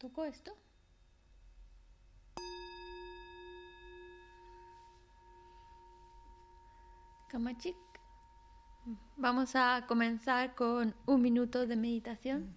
¿Tocó esto? Kamachik. Vamos a comenzar con un minuto de meditación.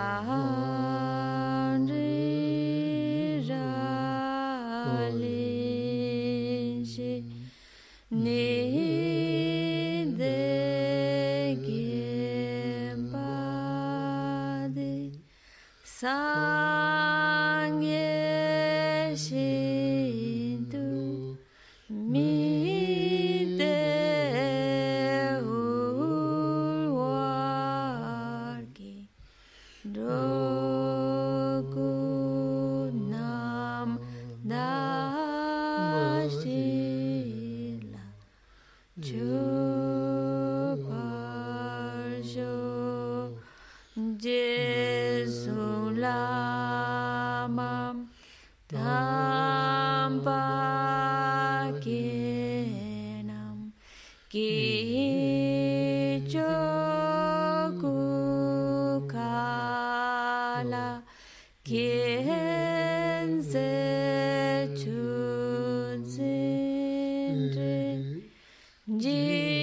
Lee.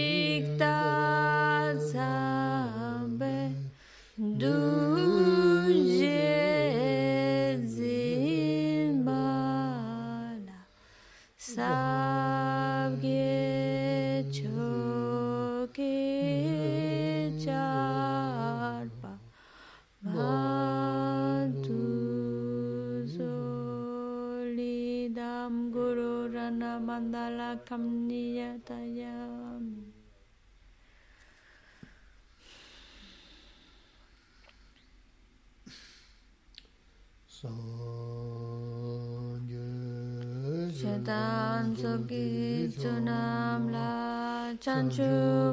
Soki chunam la chanchu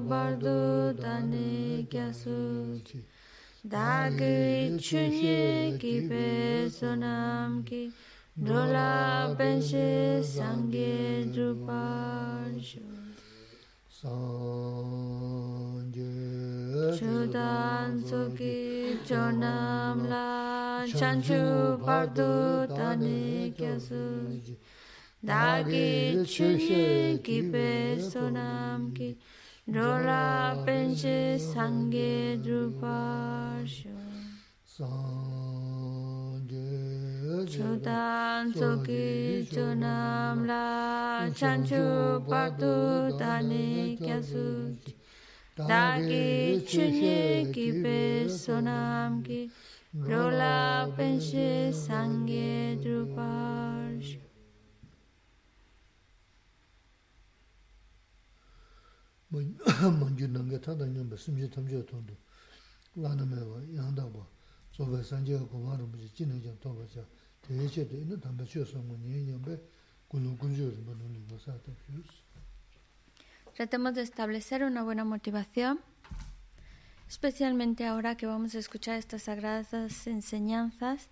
bardu dani kyasu. Dagi chunye ki pe sonam ki Dola penshi sangye druparshu Chudan soki chunam la chanchu bardu dani kyasu Dagit chushe kipe ki Drola penche sange drupasho Sange Chodan soki la Chanchu patu tani kyasuti Dagit chushe kipe sonam ki Drola penche sange drupasho Tratemos de establecer una buena motivación, especialmente ahora que vamos a escuchar estas sagradas enseñanzas,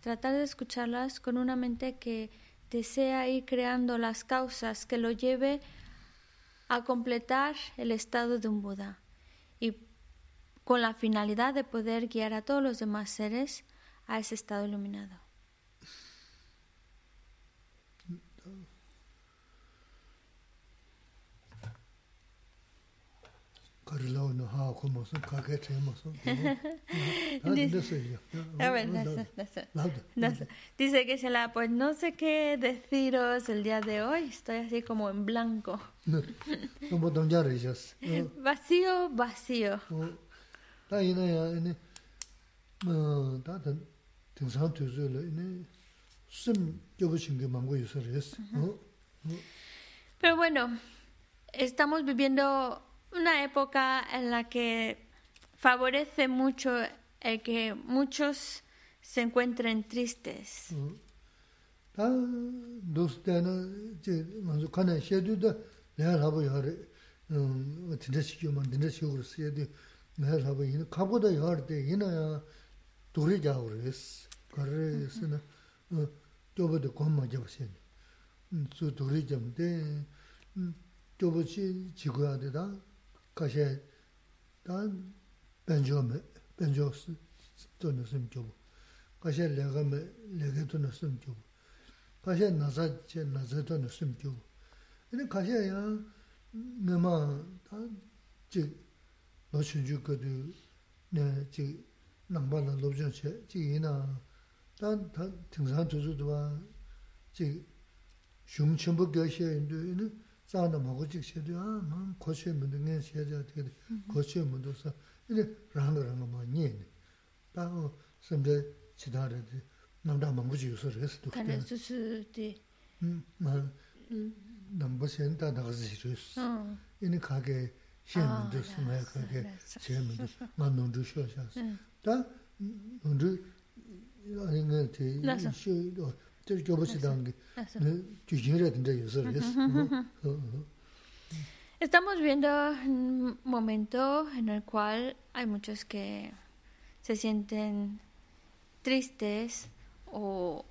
tratar de escucharlas con una mente que desea ir creando las causas que lo lleve a completar el estado de un Buda y con la finalidad de poder guiar a todos los demás seres a ese estado iluminado. Dice que se la, pues no sé qué deciros el día de hoy, estoy así como en blanco. vacío, vacío. Pero bueno, estamos viviendo una época en la que favorece mucho el que muchos se encuentren tristes. 가셰 단 벤조메 벤조스 돈을 좀 주고 가셰 레가메 레게 돈을 좀 주고 가셰 나자 제 나자 돈을 좀 주고 근데 가셰야 내마 단지 노춘주 거두 네지 남반나 로브전체 지이나 단 등산 조주도 와지 슝첨부 교시에 인도에는 싸는 먹고 직 셔도 아 고시 문등에 셔도 되게 고시 문도서 이제 라는 거 많이 바로 선배 지다를 남다 먹고 요소를 했을 때 그때 수수 때음막 남부 센터 나가서 싫었어 이니 가게 시험도 숨어야 가게 시험도 만능 주셔서 다 먼저 아니면 제 이슈도 Estamos viendo un momento en el cual hay muchos que se sienten tristes o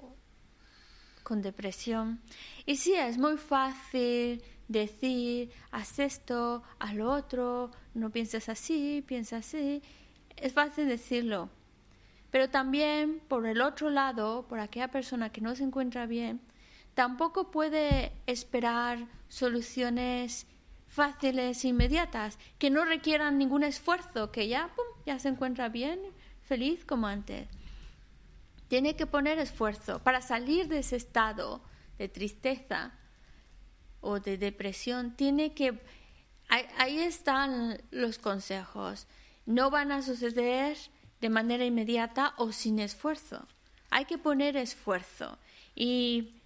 con depresión. Y sí, es muy fácil decir, haz esto, haz lo otro, no pienses así, piensa así. Es fácil decirlo, pero también, por el otro lado, por aquella persona que no se encuentra bien, tampoco puede esperar soluciones fáciles e inmediatas, que no requieran ningún esfuerzo, que ya, pum, ya se encuentra bien, feliz como antes. Tiene que poner esfuerzo para salir de ese estado de tristeza o de depresión. Tiene que... ahí están los consejos. No van a suceder de manera inmediata o sin esfuerzo. Hay que poner esfuerzo y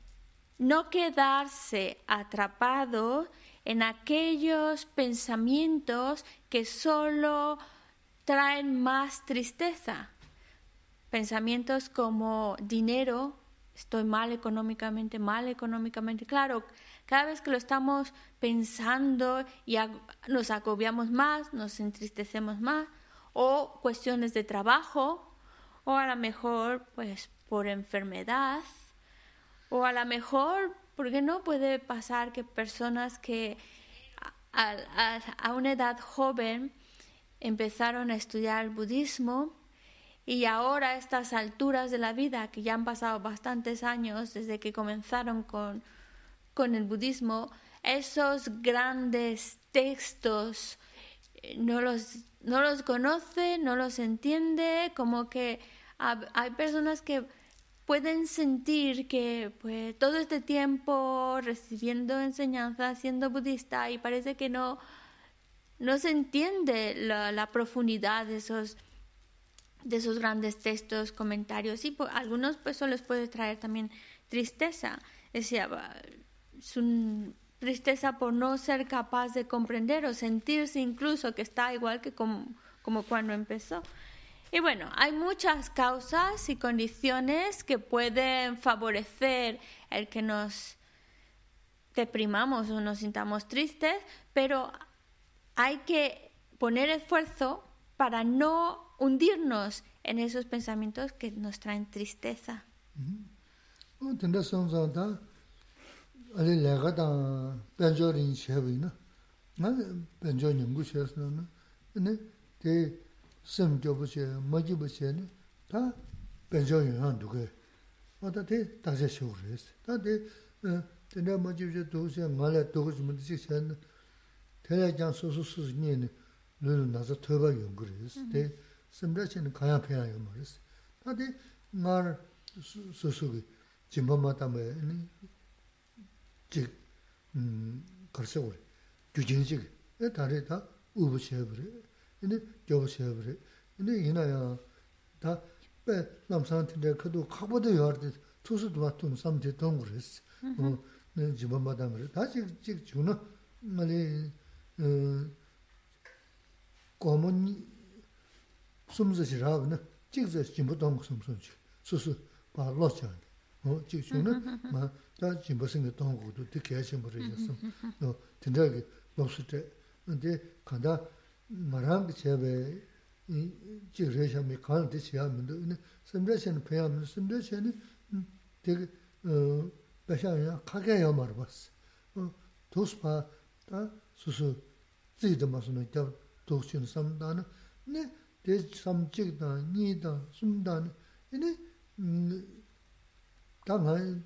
no quedarse atrapado en aquellos pensamientos que solo traen más tristeza. Pensamientos como dinero, estoy mal económicamente, mal económicamente. Claro, cada vez que lo estamos pensando y nos agobiamos más, nos entristecemos más, o cuestiones de trabajo, o a lo mejor pues por enfermedad, o a lo mejor, porque no puede pasar que personas que a, a, una edad joven empezaron a estudiar el budismo y ahora a estas alturas de la vida, que ya han pasado bastantes años desde que comenzaron con, con el budismo, esos grandes textos eh, no los no los conoce, no los entiende, como que hay personas que pueden sentir que pues todo este tiempo recibiendo enseñanza, siendo budista y parece que no, no se entiende la, profundidad de esos, de esos grandes textos, comentarios y pues, algunos pues eso les puede traer también tristeza. Decía, es un tristeza por no ser capaz de comprender o sentirse incluso que está igual que como, cuando empezó. Y bueno, hay muchas causas y condiciones que pueden favorecer el que nos deprimamos o nos sintamos tristes, pero hay que poner esfuerzo para no hundirnos en esos pensamientos que nos traen tristeza. 아니 내가 다 변조린 쉐비나? 나 변조 연구 쉐스는 근데 대 심교부제 머지부제는 다 변조 영향 누구 어다 대 다시 쇼그레스 다대 근데 머지부제 도세 말에 도고지 문제 전 대략장 소소소 니는 늘 나서 더바 연구레스 대 심라치는 가야 패야 연구레스 다대 말 소소기. 진범마다 뭐니 즉 걸서 우리 규진식. 에 다르다 우부셔 버려. 근데 겨우셔 버려. 근데 이나야 다 남산한테 그도 카보도 여르데 투수도 왔던 삼대 동그랬어 뭐 집안 마담을 다시 즉 주는 말이 어 고문 숨즈시라고는 찍서 진보 동고 숨숨지. 수수 바 로션 어 찍주는 뭐 다 진보생의 동고도 되게 하신 버리셨음. 너 진작에 없을 때 근데 간다 말한 게 제베 이 지레샤미 간데 시하면도 근데 심레시는 배하면 심레시는 되게 어 배샤야 가게야 말 봤어. 어 도스파 다 수수 지도 맞으면 다 도스는 삼다는 네 대삼직다 니다 숨다는 이네 음 다만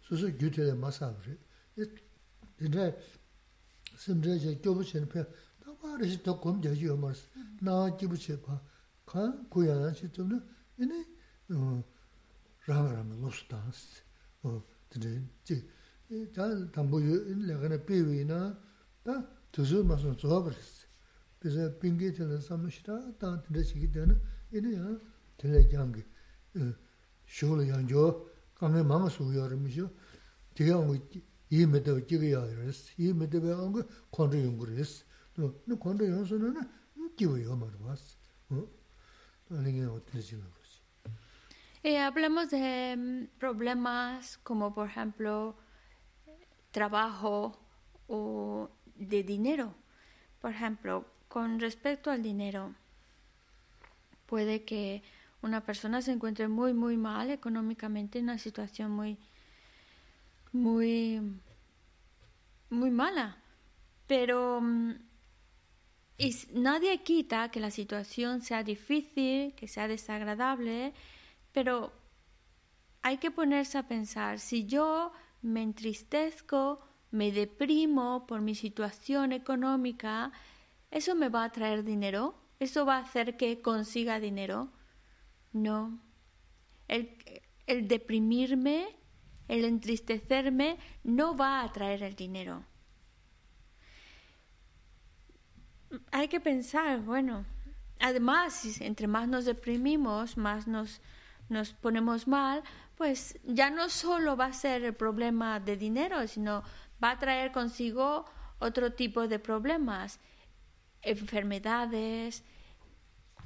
수수 규제에 마사브리 이제 심제제 교부신 표 나바르시 더 검제지 요머스 나 기부체 봐.간 고야는 시점은 이네 어 라라면 로스탄스 어 근데 지 담보 내가나 비위나 다 두수 마서 좋아버렸어. 그래서 빙게트는 삼시다. 다 들으시기 되는 이네야 들려 양기 쇼를 양조 감에 마음을 수여름이죠. Tūsū ma sūna tsuwa paris, pīsā pīngi tīla sāma shirā, tā tīne chiki tēna, inī yā, tīla jāngi, shūla yāngyō, kāngi māma sū yā rā mi shio, tī yā ngu yī me tawa jīga yā yā rīs, yī me tawa yā ngu kondra yungu rīs, nō kondra yungu sūna na, Eh, hablamos de mm, problemas como por ejemplo trabajo o de dinero. Por ejemplo, con respecto al dinero, puede que una persona se encuentre muy muy mal económicamente en una situación muy muy muy mala, pero mm, nadie quita que la situación sea difícil, que sea desagradable, pero hay que ponerse a pensar, si yo me entristezco, me deprimo por mi situación económica, ¿eso me va a traer dinero? ¿Eso va a hacer que consiga dinero? No. El, el deprimirme, el entristecerme, no va a traer el dinero. hay que pensar, bueno, además, entre más nos deprimimos, más nos, nos ponemos mal, pues ya no solo va a ser el problema de dinero, sino va a traer consigo otro tipo de problemas, enfermedades,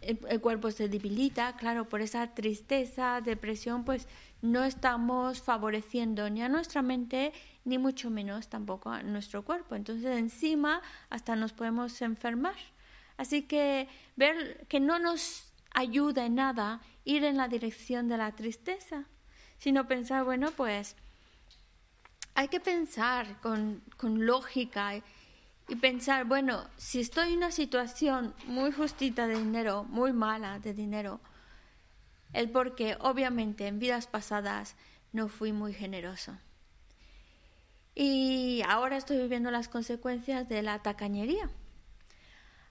el, cuerpo se debilita, claro, por esa tristeza, depresión, pues no estamos favoreciendo ni a nuestra mente ni mucho menos tampoco a nuestro cuerpo. Entonces encima hasta nos podemos enfermar. Así que ver que no nos ayuda en nada ir en la dirección de la tristeza, sino pensar, bueno, pues hay que pensar con, con lógica y, pensar, bueno, si estoy en una situación muy justita de dinero, muy mala de dinero, el porque obviamente en vidas pasadas no fui muy generoso. Y ahora estoy viviendo las consecuencias de la tacañería.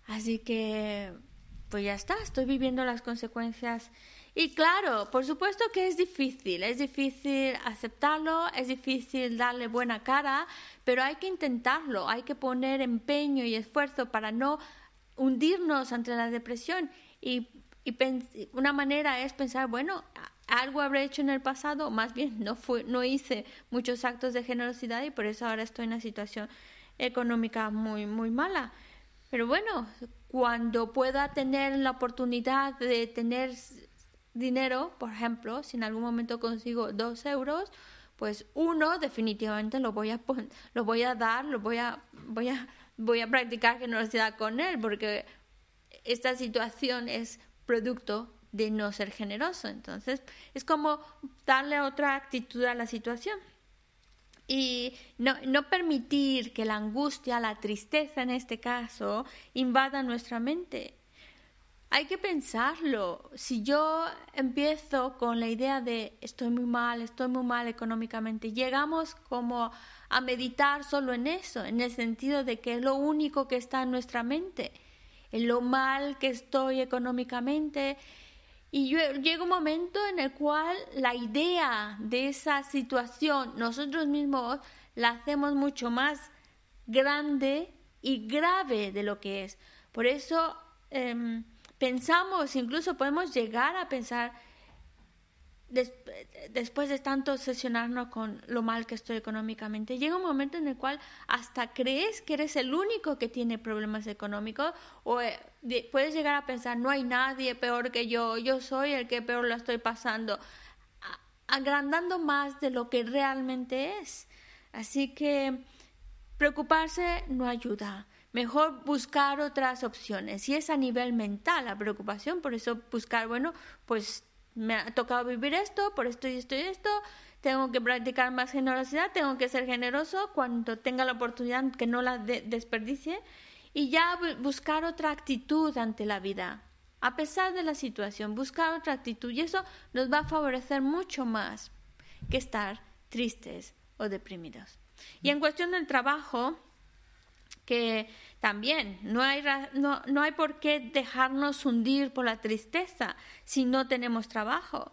Así que pues ya está, estoy viviendo las consecuencias. Y claro, por supuesto que es difícil, es difícil aceptarlo, es difícil darle buena cara, pero hay que intentarlo, hay que poner empeño y esfuerzo para no hundirnos ante la depresión. Y, y una manera es pensar, bueno, algo habré hecho en el pasado, más bien no, fue, no hice muchos actos de generosidad y por eso ahora estoy en una situación económica muy, muy mala. Pero bueno, cuando pueda tener la oportunidad de tener dinero, por ejemplo, si en algún momento consigo dos euros, pues uno definitivamente lo voy a lo voy a dar, lo voy a voy a voy a practicar generosidad con él, porque esta situación es producto de no ser generoso. Entonces, es como darle otra actitud a la situación y no, no, permitir que la angustia, la tristeza en este caso, invada nuestra mente. Hay que pensarlo. Si yo empiezo con la idea de estoy muy mal, estoy muy mal económicamente, llegamos como a meditar solo en eso, en el sentido de que es lo único que está en nuestra mente, en lo mal que estoy económicamente, y llega un momento en el cual la idea de esa situación nosotros mismos la hacemos mucho más grande y grave de lo que es. Por eso em, pensamos, incluso podemos llegar a pensar, después de tanto obsesionarnos con lo mal que estoy económicamente, llega un momento en el cual hasta crees que eres el único que tiene problemas económicos o eh, puedes llegar a pensar, no hay nadie peor que yo, yo soy el que peor lo estoy pasando, agrandando más de lo que realmente es. Así que preocuparse no ayuda. Mejor buscar otras opciones. Y es a nivel mental la preocupación, por eso buscar, bueno, pues me ha tocado vivir esto, por esto y esto y esto, tengo que practicar más generosidad, tengo que ser generoso cuando tenga la oportunidad que no la desperdicie y ya buscar otra actitud ante la vida. A pesar de la situación, buscar otra actitud y eso nos va a favorecer mucho más que estar tristes o deprimidos. Y en cuestión del trabajo, que también no hay, no, no hay por qué dejarnos hundir por la tristeza si no tenemos trabajo,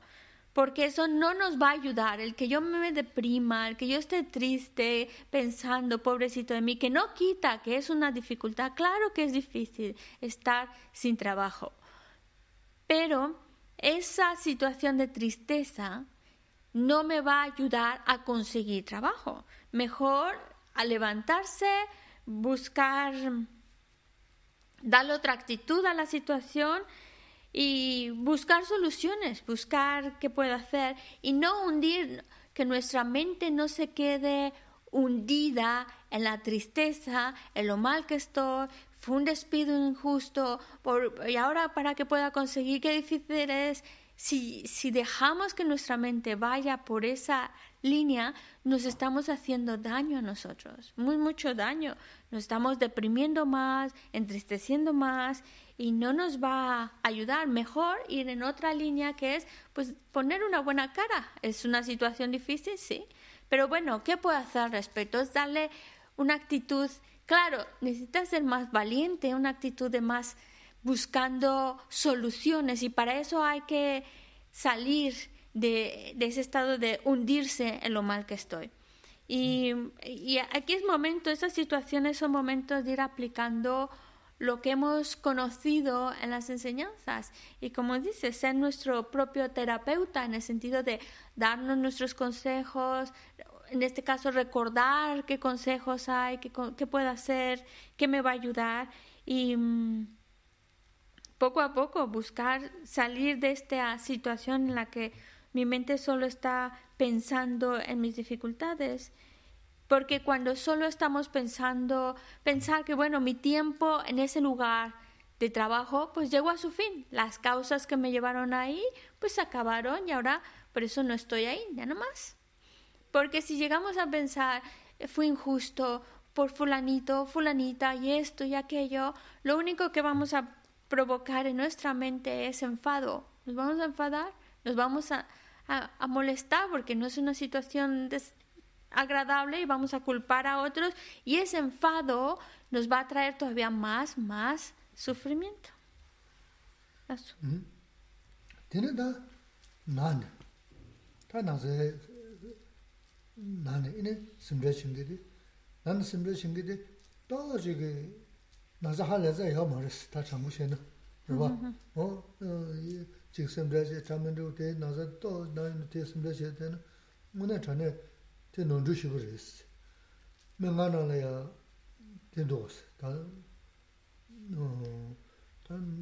porque eso no nos va a ayudar. El que yo me deprima, el que yo esté triste pensando, pobrecito de mí, que no quita que es una dificultad, claro que es difícil estar sin trabajo, pero esa situación de tristeza no me va a ayudar a conseguir trabajo. Mejor a levantarse, buscar darle otra actitud a la situación y buscar soluciones, buscar qué puedo hacer y no hundir, que nuestra mente no se quede hundida en la tristeza, en lo mal que estoy, fue un despido injusto, y ahora para que pueda conseguir, qué difícil es. Si, si dejamos que nuestra mente vaya por esa línea, nos estamos haciendo daño a nosotros, muy, mucho daño. Nos estamos deprimiendo más, entristeciendo más y no nos va a ayudar. Mejor ir en otra línea que es pues poner una buena cara. Es una situación difícil, sí. Pero bueno, ¿qué puedo hacer al respecto? Es darle una actitud, claro, necesitas ser más valiente, una actitud de más buscando soluciones y para eso hay que salir de, ese estado de hundirse en lo mal que estoy. Y, y, aquí es momento, esas situaciones son momentos de ir aplicando lo que hemos conocido en las enseñanzas y como dice, ser nuestro propio terapeuta en el sentido de darnos nuestros consejos, en este caso recordar qué consejos hay, qué, qué puedo hacer, qué me va a ayudar y mm, poco a poco buscar salir de esta situación en la que mi mente solo está pensando en mis dificultades. Porque cuando solo estamos pensando, pensar que, bueno, mi tiempo en ese lugar de trabajo, pues llegó a su fin. Las causas que me llevaron ahí, pues acabaron y ahora por eso no estoy ahí, ya no más. Porque si llegamos a pensar, eh, fue injusto por fulanito, fulanita y esto y aquello, lo único que vamos a provocar en nuestra mente es enfado. Nos vamos a enfadar, nos vamos a, a, molestar porque no es una situación agradable y vamos a culpar a otros y ese enfado nos va a traer todavía más, más sufrimiento. Eso. Tiene da nani. Ta nani ine. Nani jige halaza ya ta changu shena. Rwa. O chik simdra che chamandu te nasa to nani te simdra che te muna chane te nondru shibu res. Me nga nala ya ten dos, ta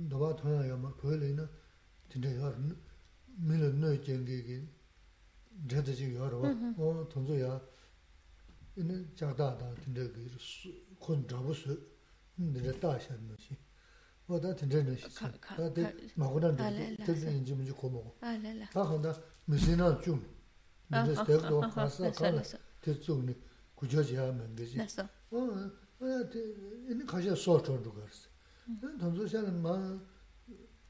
dhaba thana ya ma pyo le na tinda yar mila no jengi ki dhenda chik yar wa, mm-hmm. o tonzo ya ina chakda da tinda ki kun drabu su, nira ta shan ma shi. o da tinda na shi Ka- ka- da de ka- magudan Ah, da la, la, tinda sa. inji minji komo Ah, la, la. ta khanda misina chung Ah, nira ah, stek do ah, ah, khasa eso, kala eso, te tsung ni kujo jaya mengi ji eso. 어, 어, 이 가셔 소초도 그랬어. 던져 샤는 마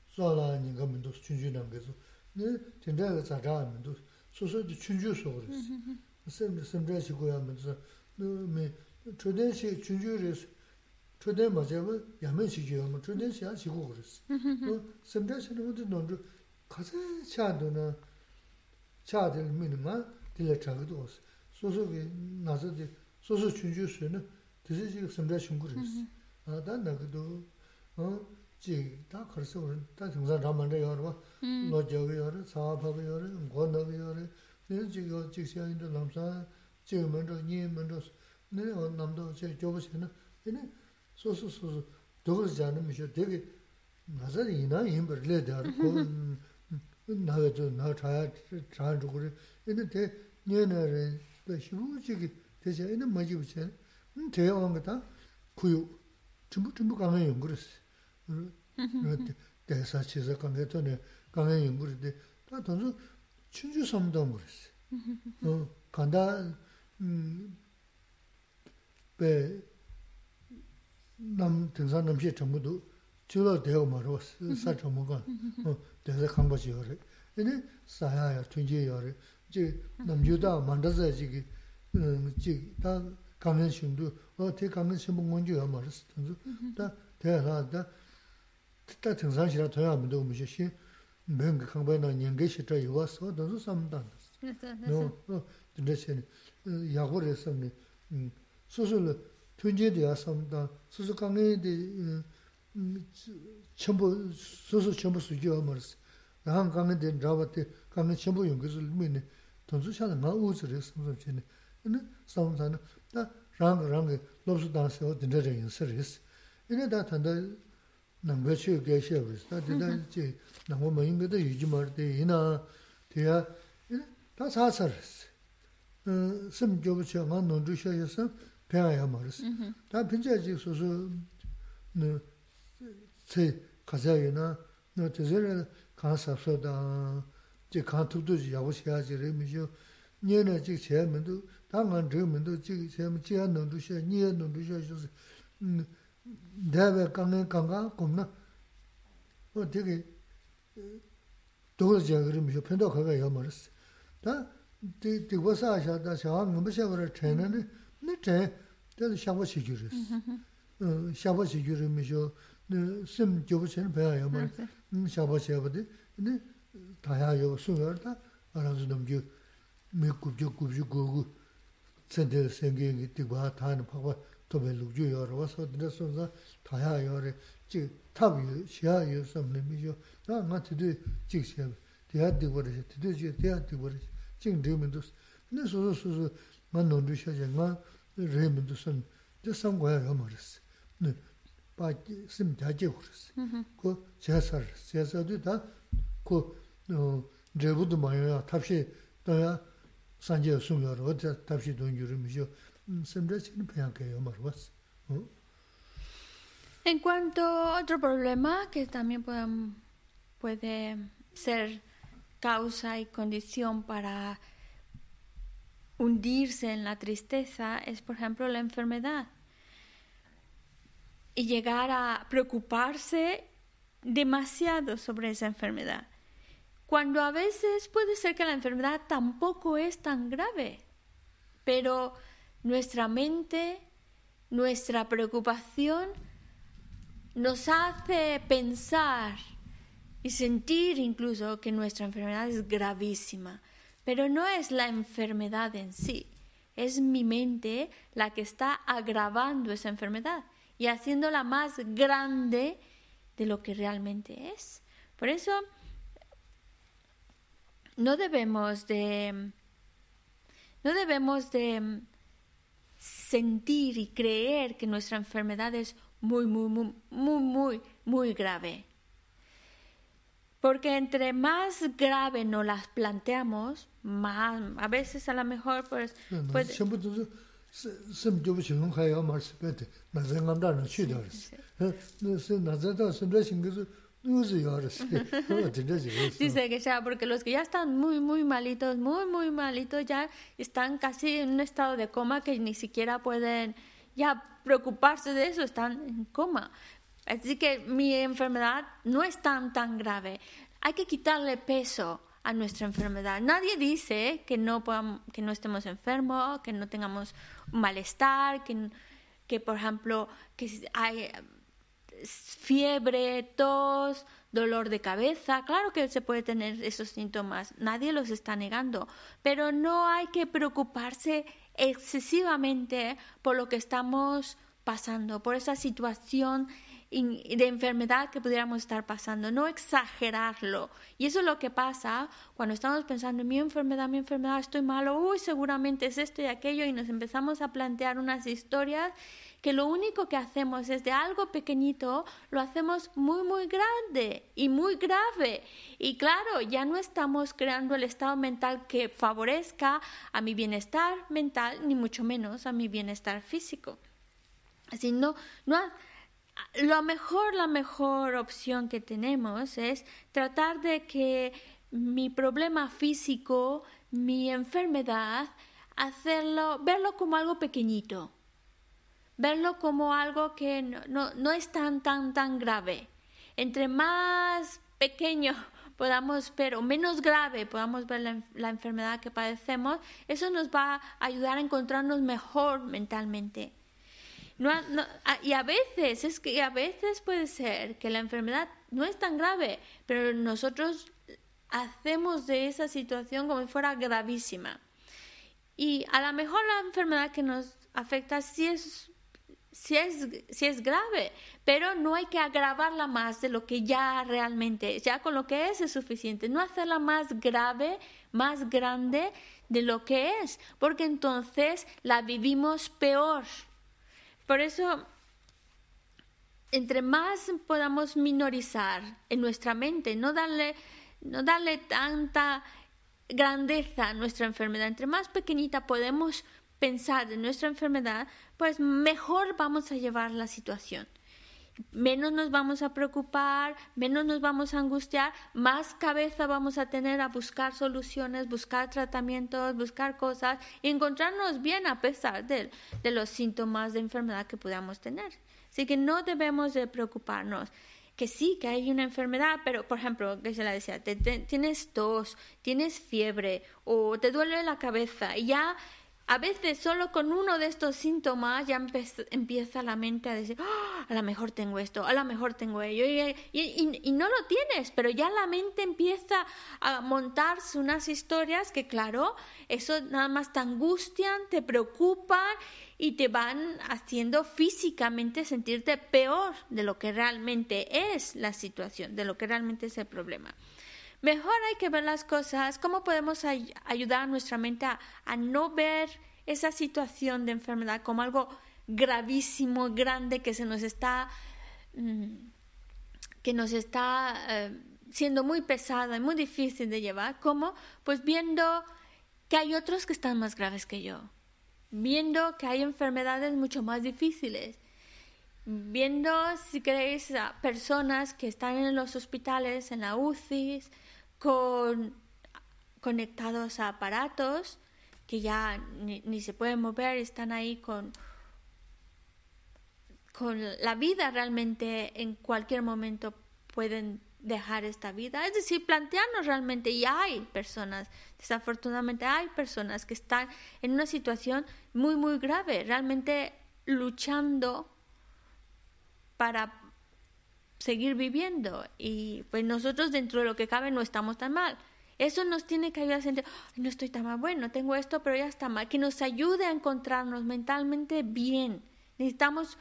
소라 니가 민도 춘주는 게서 네 진짜가 자자면도 소소도 춘주서 그랬어. 쌤 쌤들 시고야 면서 너메 초대시 춘주를 초대 맞아봐 야면 시기요 뭐 초대시 하시고 그랬어. 어 쌤들 시는 것도 너도 가서 차도나 차들 미니마 딜레차도 없어. 소소게 나서지 소소 춘주스는 드시 지금 선배 친구들이 아, 난 나그도 어, 지다 그래서 우리 다 정상 잠만데 여러 봐. 너 저기 여러 사업하고 여러 권하고 여러 네 지금 직시인도 남사 지금 먼저 니 먼저 네 남도 제 조보시는 근데 소소 소소 도그지 않으면 미셔 되게 나자리 이나 힘벌레 대하고 나도 나 차야 차한 주고 근데 대 년에 그 쉬우지기 대체 있는 뭐지 붙여 음 대왕 거다 구유 전부 전부 강에 연구했어 그렇게 대사 치서 강에 전에 강에 연구했는데 다 돈수 춘주 섬도 그랬어 어 간다 음배 남 등산 남시 전부도 줄어 되고 말어 사 전문가 어 대사 강바지 요래 근데 사야야 춘지 요래 지 남주다 만다자 지기 음지다 강연 신도 어떻게 강연 신문 건지야 말았어 그래서 다 대하다 다 등산시라 도야면도 무시시 맹 강바나 년계시 저 요와서 너도 삼단 Eso, eso. 너 어, 근데세는 야고를 했었네. 음. 수술 튼제대야 삼다. 수술 강에데 음 전부 수술 전부 수교 말스. 난 강에데 잡았대. 강에 전부 연구를 tunjido ya samda, susu kange di chenpo, susu chenpo sujiyo amarisi. Nahan kange di ndrawa di kange chenpo yungizu lumini, tunzu shana nga uzi re samsam chini. Ini samsana, da rangi rangi lopsu dansi o dinda re yinsi resi. Ini da tanda nangba chiyo gaishe avarisi, da dinda mm-hmm. chi nangba mayinga da yuji mardi, ina, diya, da sasa resi. Sim jobo chiyo nga nondru shaya sam, 사설했어. 어, 심 교부처 만 논주셔서 배워야 말았어. 다 빈자지 소소 너제 가자이나 너 제대로 가서서다. 제 간투도 야고시야지 레미죠. 니네 지 제면도 당한 저면도 지 제면 지 논주셔 니에 논주셔서 음 대베 강에 강가 겁나 어 되게 도저히 그러면서 편도 가가 야 말았어. 다 디고 사샤다 샤왕 넘버셔를 트레너네 네테 될 샤워 시주르스 어 샤워 시주르미쇼 심 교부천 배야 말 음, 샤워 샤워데 nā chāi, tēla shāba shī gyū rīs. Shāba shī gyū rī mī shō, sīm gyōba shī rī bāyā yā mā, shāba shī yā bā tī, tāyā yō sū yā rī tā, ārā sū nām gyū, mī gup gyū gup gyū gu gu, tsēn tē sēng gyū yī tī bā, tā nā pā bā, tō bē lūk gyū yā rī, wā sō tī rā sō sā, tāyā yā rī, chī tāp yō, shiā yō sām nī mī shō, nā ngā tī tū chīk shiā bā, tī yā tī bā rī shī, tī tū chī, tī yā tī bā rī shī, chīk dhī mī tū sī, nī sō sō sō sō, Mm-hmm. En cuanto otro problema que también puede, puede ser causa y condición para hundirse en la tristeza es, por ejemplo, la enfermedad. Y llegar a preocuparse demasiado sobre esa enfermedad. Cuando a veces puede ser que la enfermedad tampoco es tan grave, pero nuestra mente, nuestra preocupación nos hace pensar y sentir incluso que nuestra enfermedad es gravísima. Pero no es la enfermedad en sí, es mi mente la que está agravando esa enfermedad y haciéndola más grande de lo que realmente es. Por eso no debemos de no debemos de sentir y creer que nuestra enfermedad es muy muy muy muy muy muy grave. Porque entre más grave nos las planteamos, más, a veces a lo mejor pues... pues Dice que ya, porque los que ya están muy, muy malitos, muy, muy malitos, ya están casi en un estado de coma que ni siquiera pueden ya preocuparse de eso, están en coma. Así que mi enfermedad no es tan, tan grave. Hay que quitarle peso a nuestra enfermedad. Nadie dice que no, podamos, que no estemos enfermos, que no tengamos malestar, que, que por ejemplo, que hay fiebre, tos, dolor de cabeza. Claro que se puede tener esos síntomas, nadie los está negando, pero no hay que preocuparse excesivamente por lo que estamos pasando, por esa situación de enfermedad que pudiéramos estar pasando, no exagerarlo. Y eso es lo que pasa cuando estamos pensando, mi enfermedad, mi enfermedad, estoy malo, uy, seguramente es esto y aquello, y nos empezamos a plantear unas historias que lo único que hacemos es de algo pequeñito, lo hacemos muy, muy grande y muy grave. Y claro, ya no estamos creando el estado mental que favorezca a mi bienestar mental, ni mucho menos a mi bienestar físico. Así no, no lo mejor, la mejor opción que tenemos es tratar de que mi problema físico, mi enfermedad, hacerlo, verlo como algo pequeñito, verlo como algo que no, no, es tan, tan, tan grave. Entre más pequeño podamos ver o menos grave podamos ver la, la, enfermedad que padecemos, eso nos va a ayudar a encontrarnos mejor mentalmente. No, y a veces, es que a veces puede ser que la enfermedad no es tan grave, pero nosotros hacemos de esa situación como si fuera gravísima. Y a lo mejor la enfermedad que nos afecta sí es, sí es, sí es grave, pero no hay que agravarla más de lo que ya realmente es. Ya con lo que es es suficiente. No hacerla más grave, más grande de lo que es, porque entonces la vivimos peor. Por eso, entre más podamos minorizar en nuestra mente, no darle, no darle tanta grandeza a nuestra enfermedad, entre más pequeñita podemos pensar en nuestra enfermedad, pues mejor vamos a llevar la situación menos nos vamos a preocupar, menos nos vamos a angustiar, más cabeza vamos a tener a buscar soluciones, buscar tratamientos, buscar cosas y encontrarnos bien a pesar de, los síntomas de enfermedad que podamos tener. Así que no debemos de preocuparnos que sí, que hay una enfermedad, pero por ejemplo, que se la decía, tienes tos, tienes fiebre o te duele la cabeza y ya a veces solo con uno de estos síntomas ya empieza la mente a decir, ah, a lo mejor tengo esto, a lo mejor tengo ello, y, no lo tienes, pero ya la mente empieza a montarse unas historias que, claro, eso nada más te angustian, te preocupan y te van haciendo físicamente sentirte peor de lo que realmente es la situación, de lo que realmente es el problema. Mejor hay que ver las cosas, cómo podemos ayudar a nuestra mente a, no ver esa situación de enfermedad como algo gravísimo, grande, que se nos está, mm, que nos está eh, siendo muy pesada y muy difícil de llevar, como pues viendo que hay otros que están más graves que yo, viendo que hay enfermedades mucho más difíciles, viendo, si queréis, personas que están en los hospitales, en la UCI, con, conectados a aparatos que ya ni, se pueden mover, están ahí con, con la vida realmente en cualquier momento pueden dejar esta vida. Es decir, plantearnos realmente, y hay personas, desafortunadamente hay personas que están en una situación muy, muy grave, realmente luchando para seguir viviendo y pues nosotros dentro de lo que cabe no estamos tan mal. Eso nos tiene que ayudar a sentir, no estoy tan mal, bueno, tengo esto, pero ya está mal, que nos ayude a encontrarnos mentalmente bien. Necesitamos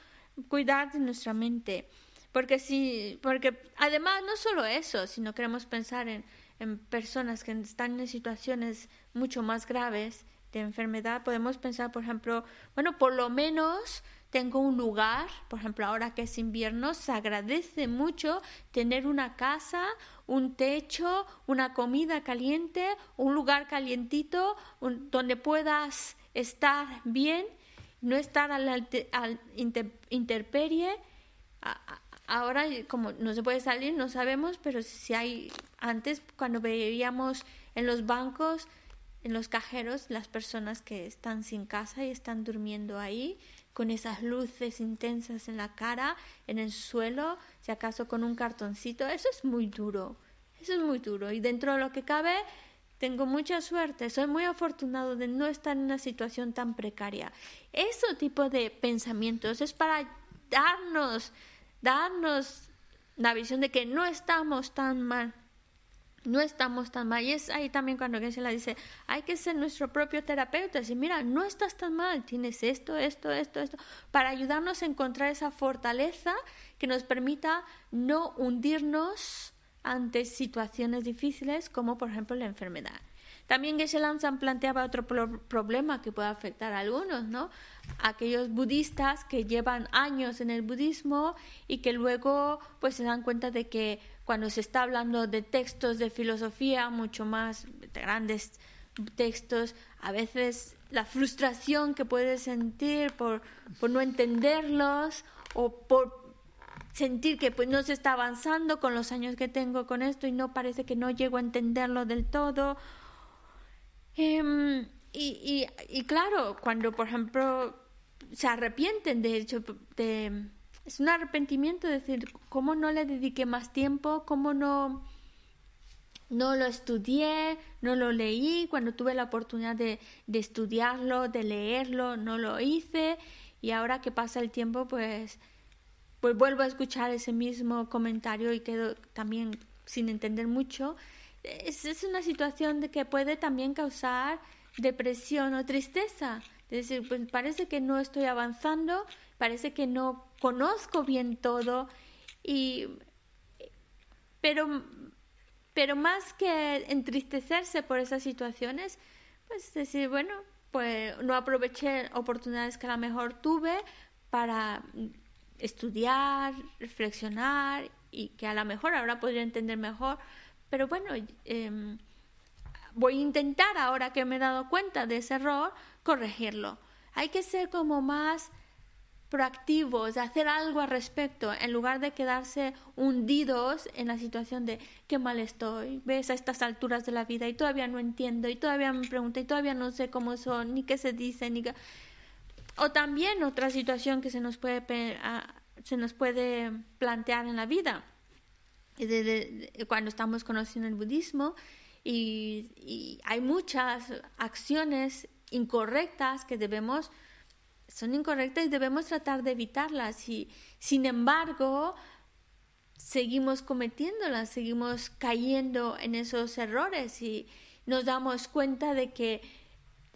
cuidar de nuestra mente, porque si, porque además no solo eso, sino queremos pensar en, en personas que están en situaciones mucho más graves de enfermedad, podemos pensar, por ejemplo, bueno, por lo menos tengo un lugar, por ejemplo, ahora que es invierno, se agradece mucho tener una casa, un techo, una comida caliente, un lugar calientito donde puedas estar bien, no estar al, al interperie. Ahora, como no se puede salir, no sabemos, pero si hay, antes cuando veíamos en los bancos, en los cajeros, las personas que están sin casa y están durmiendo ahí, con esas luces intensas en la cara, en el suelo, si acaso con un cartoncito, eso es muy duro, eso es muy duro. Y dentro de lo que cabe, tengo mucha suerte, soy muy afortunado de no estar en una situación tan precaria. Ese tipo de pensamientos es para darnos, darnos la visión de que no estamos tan mal no estamos tan mal. Y es ahí también cuando la dice, hay que ser nuestro propio terapeuta. Y mira, no estás tan mal, tienes esto, esto, esto, esto, para ayudarnos a encontrar esa fortaleza que nos permita no hundirnos ante situaciones difíciles como por ejemplo la enfermedad. También Geshe Lanzan planteaba otro problema que puede afectar a algunos, ¿no? Aquellos budistas que llevan años en el budismo y que luego pues se dan cuenta de que cuando se está hablando de textos de filosofía mucho más de grandes textos, a veces la frustración que puedes sentir por, no entenderlos o por sentir que pues no se está avanzando con los años que tengo con esto y no parece que no llego a entenderlo del todo. Em, y, claro, cuando por ejemplo se arrepienten de hecho de es un arrepentimiento decir, ¿cómo no le dediqué más tiempo? ¿Cómo no, no lo estudié? ¿No lo leí? Cuando tuve la oportunidad de, de estudiarlo, de leerlo, no lo hice. Y ahora que pasa el tiempo, pues, pues vuelvo a escuchar ese mismo comentario y quedo también sin entender mucho. Es, es una situación de que puede también causar depresión o tristeza. Es decir, pues parece que no estoy avanzando, parece que no conozco bien todo y pero pero más que entristecerse por esas situaciones pues decir bueno pues no aproveché oportunidades que a lo mejor tuve para estudiar reflexionar y que a lo mejor ahora podría entender mejor pero bueno em, voy a intentar ahora que me he dado cuenta de ese error corregirlo. Hay que ser como más proactivos, hacer algo al respecto, en lugar de quedarse hundidos en la situación de qué mal estoy, ves a estas alturas de la vida y todavía no entiendo y todavía me pregunto y todavía no sé cómo son, ni qué se dice, ni O también otra situación que se nos puede, se nos puede plantear en la vida, cuando estamos conociendo el budismo y hay muchas acciones incorrectas que debemos son incorrectas y debemos tratar de evitarlas. Y, sin embargo, seguimos cometiéndolas, seguimos cayendo en esos errores y nos damos cuenta de que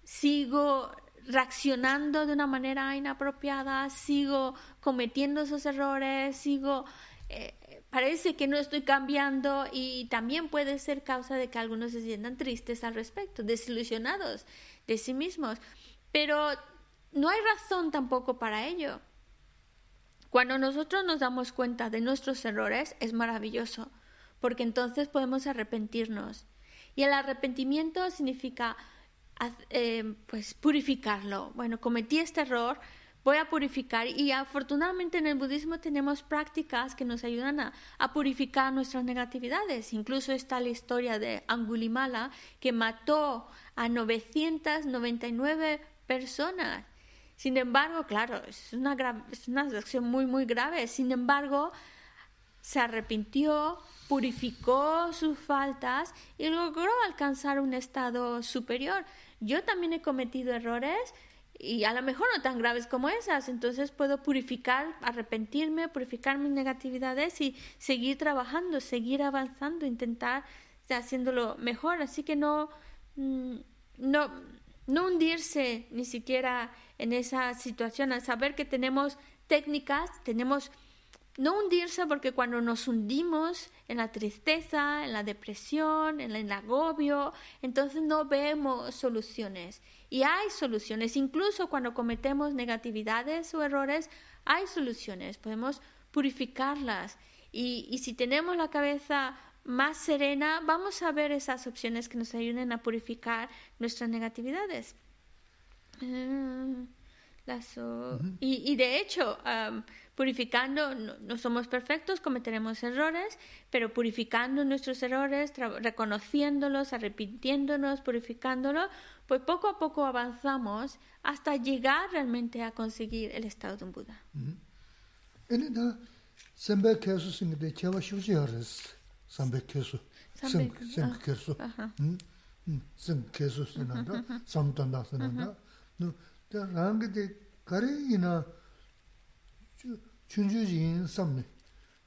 sigo reaccionando de una manera inapropiada, sigo cometiendo esos errores, sigo... Eh, parece que no estoy cambiando y también puede ser causa de que algunos se sientan tristes al respecto, desilusionados de sí mismos. Pero no hay razón tampoco para ello. Cuando nosotros nos damos cuenta de nuestros errores es maravilloso, porque entonces podemos arrepentirnos. Y el arrepentimiento significa eh, pues purificarlo. Bueno, cometí este error, voy a purificar y afortunadamente en el budismo tenemos prácticas que nos ayudan a, purificar nuestras negatividades. Incluso está la historia de Angulimala que mató a 999 personas sin embargo, claro, es una, es una acción muy, muy grave. Sin embargo, se arrepintió, purificó sus faltas y logró alcanzar un estado superior. Yo también he cometido errores y a lo mejor no tan graves como esas. Entonces puedo purificar, arrepentirme, purificar mis negatividades y seguir trabajando, seguir avanzando, intentar haciéndolo mejor. Así que no, mm, no, no hundirse ni siquiera en esa situación, al saber que tenemos técnicas, tenemos no hundirse porque cuando nos hundimos en la tristeza, en la depresión, en el agobio, entonces no vemos soluciones. Y hay soluciones, incluso cuando cometemos negatividades o errores, hay soluciones, podemos purificarlas. Y, y si tenemos la cabeza más serena, vamos a ver esas opciones que nos ayuden a purificar nuestras negatividades. Ah, y, y, de hecho, purificando, no, somos perfectos, cometeremos errores, pero purificando nuestros errores, reconociéndolos, arrepintiéndonos, purificándolos, pues poco a poco avanzamos hasta llegar realmente a conseguir el estado de un Buda. no da rangi de gari ina chunju ji yin samne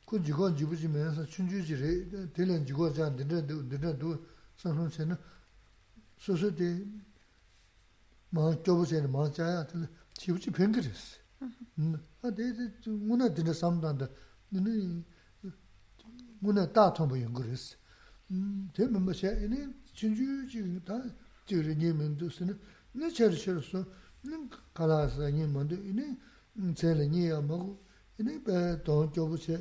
ku jigo jibu ji men sa chunju ji re delen jigo jan de de de du san hun se na su su de ma jobu se ma ja ya de jibu ji pen gres a de de muna de sam dan da ni muna da tong bo yung gres de men ba se ni chunju ji da ji re ni men du se nā chāra chāra sō, nā kālā sā nī māndu, nī tsēla nī yā mā gu, nī bā tōng chōbu chē,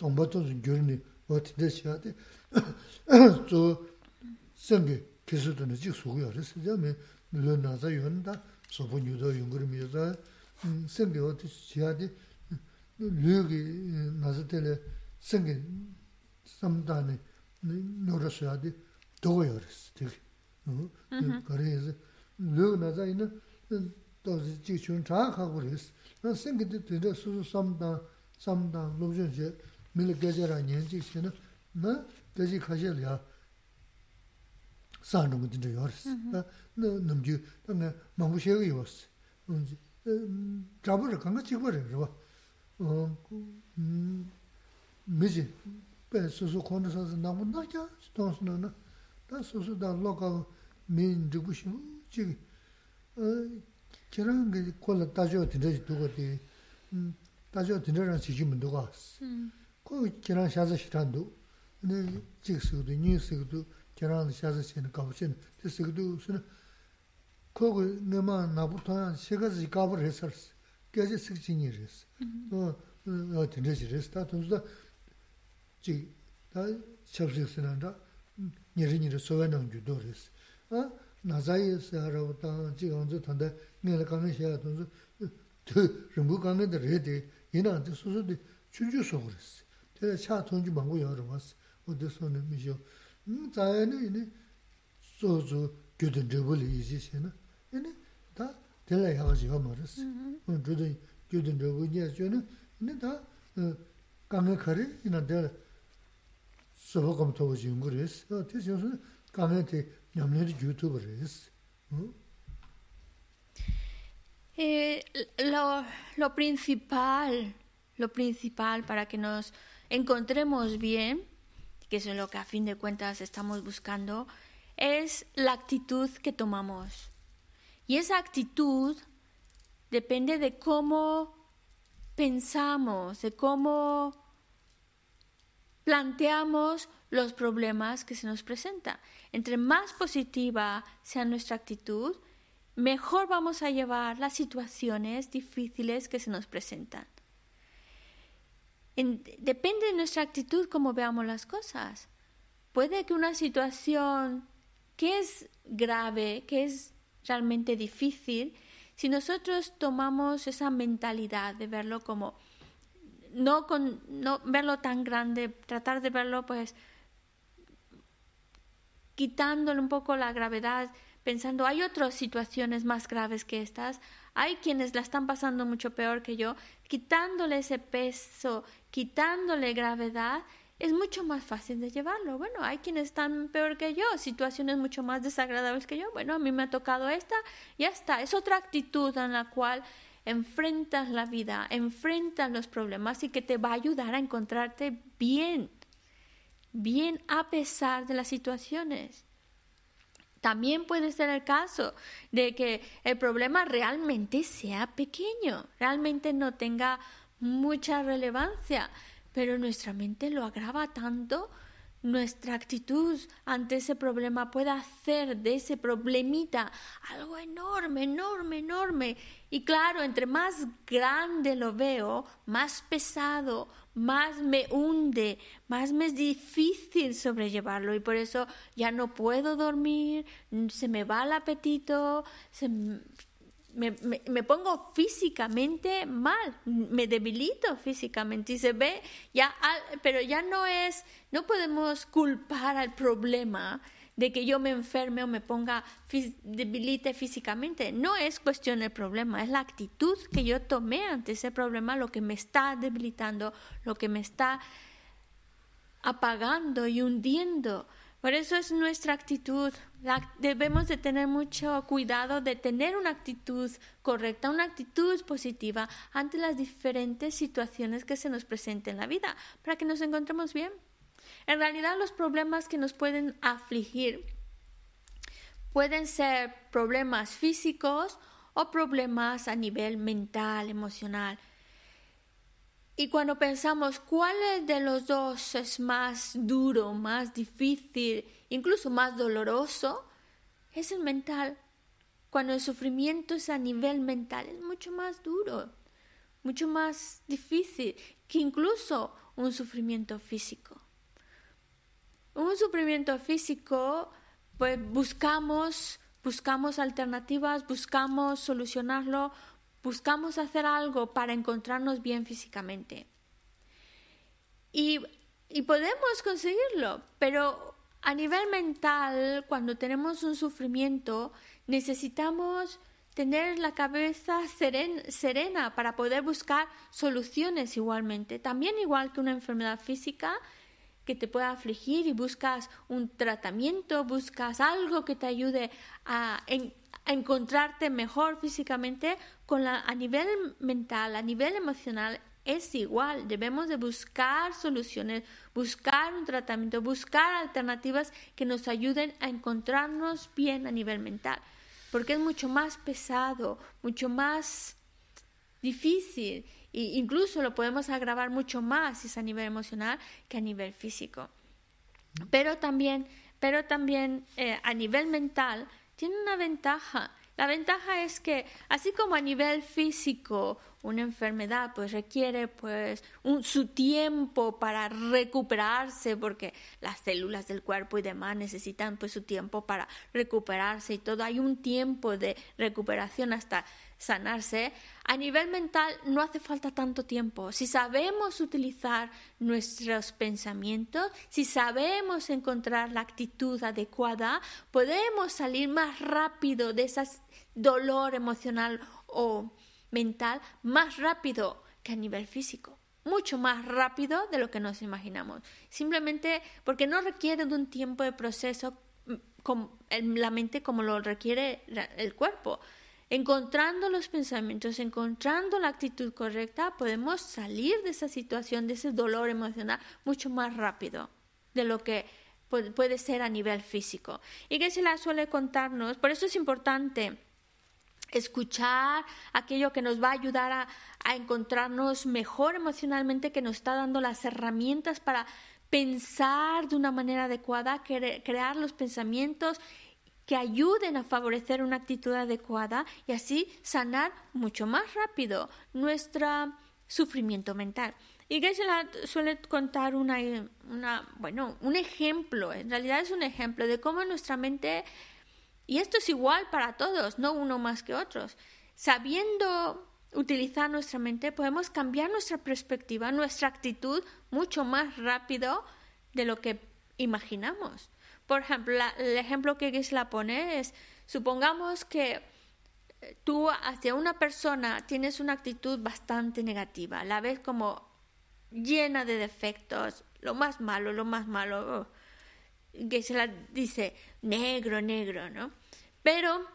tōng bā tōng sō gyōr nī, wā tī dā chā tē, tsō sāngi kēsū tō nā chīk sō gu yā rē sā jā mē, lō nā sā yō nā sō pō nyū tō yōng gu rī mī yā sā, sāngi wā tī chā tē, lō gī nā sā tē lē, sāngi sāmbdā nī, nō rā sō yā tē, tō gā yā rē sā tē gī. 그래서 류 나자 있는 또 지금 자하고 그랬어. nā sēngi tī tī rā sūsū samdāng, samdāng, lōbzhōng xie, mīla gācā rā ñiān chīk xie nā, nā gācī khāshē rā sā rōngu tī rā yō rā sī, nā nām chū, tā ngā māngbō xie gā yō sī, chāpa rā kāngā chīk bā rā rā bā, mī chī, bē sūsū khōnda sā sī nā mū nā kia, tōng sī nā nā, tā sūsū tā lō kā mī rī bū shī, chī kērāng kī kōla dāzhō tīndā chī mēn rīgu shīng, chīg, jirāng gā kōla dājio tīndrā jī dōgā tī, dājio tīndrā rāng sī jī mī dōgā sī, kō jirāng shāza shirā ndō, chīg sī gudō, nī sī gudō, jirāng shāza shirā gābu shirā, tī sī gudō sī na, kō gā ngā mā nāpū tōyā shikā sī gābu rē sār sī, gā jī sī jī nī rē sī, nō tīndrā jī rē sī, tā tō sū tā, chīg, tā chab sī sī nā rā, nī rī nī rī sōvā nāng jū dō rē sī, 나자이 사라부터 지금도 탄데 내가 가는 시야 돈도 그 림부 가면 레디. 얘는 아주 수수도 준주 속으로스 내가 차 돈주 망고 여러 봤어. 어디서는 미죠 음 자연이 이제 소소 교든 저불 이지시나 얘는 다 될라 하지가 말았어. 음 저도 교든 저불 이제 저는 근데 다 강에 거리 이나 될 소복검 토지 응그랬어. 대신에 강에 Eh, lo, lo, principal, lo principal para que nos encontremos bien, que es lo que a fin de cuentas estamos buscando, es la actitud que tomamos. Y esa actitud depende de cómo pensamos, de cómo planteamos los problemas que se nos presentan. Entre más positiva sea nuestra actitud, mejor vamos a llevar las situaciones difíciles que se nos presentan. depende de nuestra actitud cómo veamos las cosas. Puede que una situación que es grave, que es realmente difícil, si nosotros tomamos esa mentalidad de verlo como no con no verlo tan grande, tratar de verlo pues quitándole un poco la gravedad pensando, hay otras situaciones más graves que estas, hay quienes la están pasando mucho peor que yo, quitándole ese peso, quitándole gravedad, es mucho más fácil de llevarlo. Bueno, hay quienes están peor que yo, situaciones mucho más desagradables que yo. Bueno, a mí me ha tocado esta, ya está. Es otra actitud en la cual enfrentas la vida, enfrentas los problemas y que te va a ayudar a encontrarte bien, bien a pesar de las situaciones. También puede ser el caso de que el problema realmente sea pequeño, realmente no tenga mucha relevancia, pero nuestra mente lo agrava tanto, nuestra actitud ante ese problema puede hacer de ese problemita algo enorme, enorme, enorme. Y claro, entre más grande lo veo, más pesado, más me hunde, más me es difícil sobrellevarlo y por eso ya no puedo dormir, se me va el apetito, me, me, pongo físicamente mal, me debilito físicamente y se ve ya, pero ya no es, no podemos culpar al problema de que yo me enferme o me ponga debilite físicamente. No es cuestión del problema, es la actitud que yo tomé ante ese problema lo que me está debilitando, lo que me está apagando y hundiendo. Por eso es nuestra actitud. debemos de tener mucho cuidado de tener una actitud correcta, una actitud positiva ante las diferentes situaciones que se nos presenten en la vida, para que nos encontremos bien. En realidad los problemas que nos pueden afligir pueden ser problemas físicos o problemas a nivel mental, emocional. Y cuando pensamos cuál de los dos es más duro, más difícil, incluso más doloroso, es el mental. Cuando el sufrimiento es a nivel mental, es mucho más duro, mucho más difícil que incluso un sufrimiento físico. Un sufrimiento físico, pues buscamos, buscamos alternativas, buscamos solucionarlo buscamos hacer algo para encontrarnos bien físicamente. Y, podemos conseguirlo, pero a nivel mental, cuando tenemos un sufrimiento, necesitamos tener la cabeza serena para poder buscar soluciones igualmente. También igual que una enfermedad física que te pueda afligir y buscas un tratamiento, buscas algo que te ayude a, encontrarte mejor físicamente, con a nivel mental, a nivel emocional, es igual. Debemos de buscar soluciones, buscar un tratamiento, buscar alternativas que nos ayuden a encontrarnos bien a nivel mental. Porque es mucho más pesado, mucho más difícil incluso lo podemos agravar mucho más si es a nivel emocional que a nivel físico. Pero también, pero también eh, a nivel mental tiene una ventaja. La ventaja es que, así como a nivel físico, una enfermedad pues requiere pues un, su tiempo para recuperarse porque las células del cuerpo y demás necesitan pues su tiempo para recuperarse y todo hay un tiempo de recuperación hasta sanarse, a nivel mental no hace falta tanto tiempo. Si sabemos utilizar nuestros pensamientos, si sabemos encontrar la actitud adecuada, podemos salir más rápido de ese dolor emocional o mental, más rápido que a nivel físico mucho más rápido de lo que nos imaginamos. Simplemente porque no requiere de un tiempo de proceso mm, con la mente como lo requiere el cuerpo. Encontrando los pensamientos, encontrando la actitud correcta, podemos salir de esa situación, de ese dolor emocional, mucho más rápido de lo que puede ser a nivel físico. Y que se la suele contarnos, por eso es importante escuchar aquello que nos va a ayudar a, encontrarnos mejor emocionalmente, que nos está dando las herramientas para pensar de una manera adecuada, crear los pensamientos que ayuden a favorecer una actitud adecuada y así sanar mucho más rápido nuestro sufrimiento mental. Y que suele contar una, una, bueno, un ejemplo, en realidad es un ejemplo de cómo nuestra mente, y esto es igual para todos, no uno más que otros, sabiendo utilizar nuestra mente, podemos cambiar nuestra perspectiva, nuestra actitud mucho más rápido de lo que imaginamos. Por ejemplo, el ejemplo que Gisela pone es, supongamos que tú hacia una persona tienes una actitud bastante negativa, la ves como llena de defectos, lo más malo, lo más malo. Que se la dice negro, negro, ¿no? Pero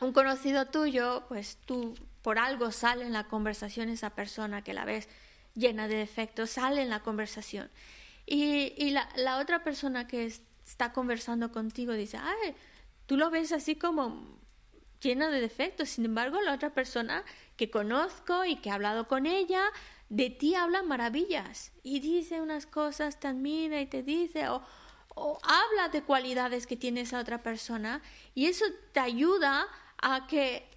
un conocido tuyo, pues tú por algo sale en la conversación esa persona que la ves llena de defectos, sale en la conversación. Y, y la, la, otra persona que está conversando contigo dice, ay, tú lo ves así como llena de defectos. Sin embargo, la otra persona que conozco y que he hablado con ella, de ti habla maravillas y dice unas cosas, te admira y te dice, o, o habla de cualidades que tiene esa otra persona y eso te ayuda a que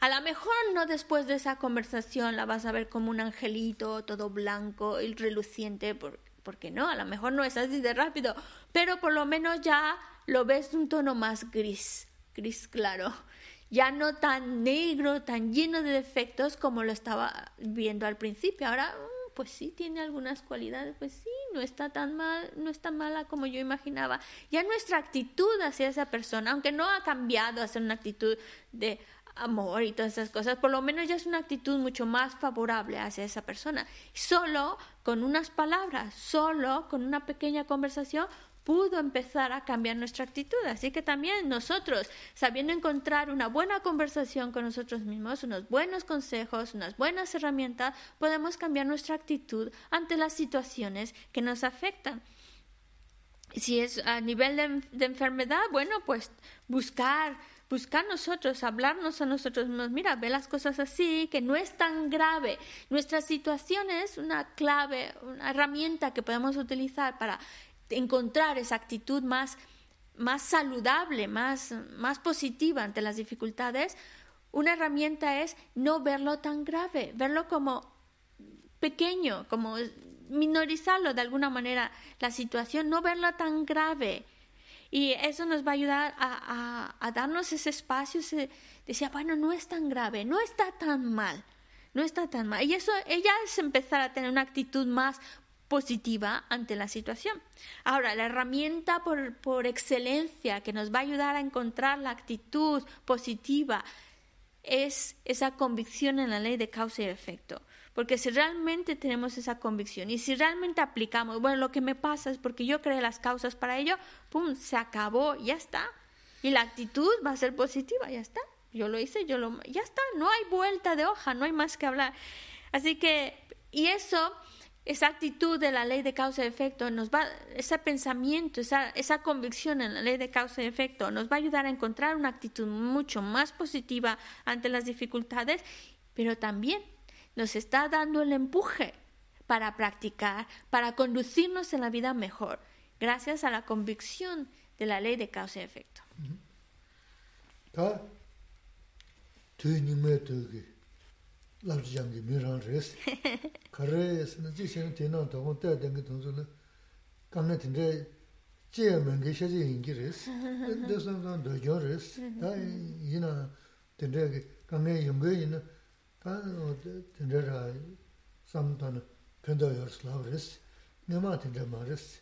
a lo mejor no después de esa conversación la vas a ver como un angelito todo blanco y reluciente, porque no, a lo mejor no es así de rápido, pero por lo menos ya lo ves de un tono más gris, gris claro, ya no tan negro, tan lleno de defectos como lo estaba viendo al principio. Ahora pues sí tiene algunas cualidades, pues sí, no está tan mal, no está mala como yo imaginaba. Ya nuestra actitud hacia esa persona, aunque no ha cambiado a ser una actitud de amor y todas esas cosas, por lo menos ya es una actitud mucho más favorable hacia esa persona. Solo con unas palabras, solo con una pequeña conversación, pudo empezar a cambiar nuestra actitud. Así que también nosotros, sabiendo encontrar una buena conversación con nosotros mismos, unos buenos consejos, unas buenas herramientas, podemos cambiar nuestra actitud ante las situaciones que nos afectan. Si es a nivel de, enfermedad, bueno, pues buscar buscar nosotros, hablarnos a nosotros mismos, mira, ve las cosas así, que no es tan grave. Nuestra situación es una clave, una herramienta que podemos utilizar para encontrar esa actitud más, más saludable, más, más positiva ante las dificultades, una herramienta es no verlo tan grave, verlo como pequeño, como minorizarlo de alguna manera la situación, no verlo tan grave. Y eso nos va a ayudar a, darnos ese espacio, se decía, bueno, no es tan grave, no está tan mal, no está tan mal. Y eso, ella es empezar a tener una actitud más positiva ante la situación. Ahora, la herramienta por, por, excelencia que nos va a ayudar a encontrar la actitud positiva es esa convicción en la ley de causa y efecto. Porque si realmente tenemos esa convicción y si realmente aplicamos, bueno, lo que me pasa es porque yo creé las causas para ello, ¡pum!, se acabó, ya está. Y la actitud va a ser positiva, ya está. Yo lo hice, yo lo... Ya está, no hay vuelta de hoja, no hay más que hablar. Así que, y eso esa actitud de la ley de causa y efecto nos va, ese pensamiento, esa, esa convicción en la ley de causa y efecto nos va a ayudar a encontrar una actitud mucho más positiva ante las dificultades, pero también nos está dando el empuje para practicar, para conducirnos en la vida mejor, gracias a la convicción de la ley de causa y efecto. 람지양기 미랑 레스 그래서는 지금 되는 동안 때 된게 동전을 감내 된데 제면 게 셔지 인기 레스 근데서는 도저 레스 다 이나 된데 감내 연구에 있는 다 된데라 삼탄 근데 열슬라 레스 내마 된데 마레스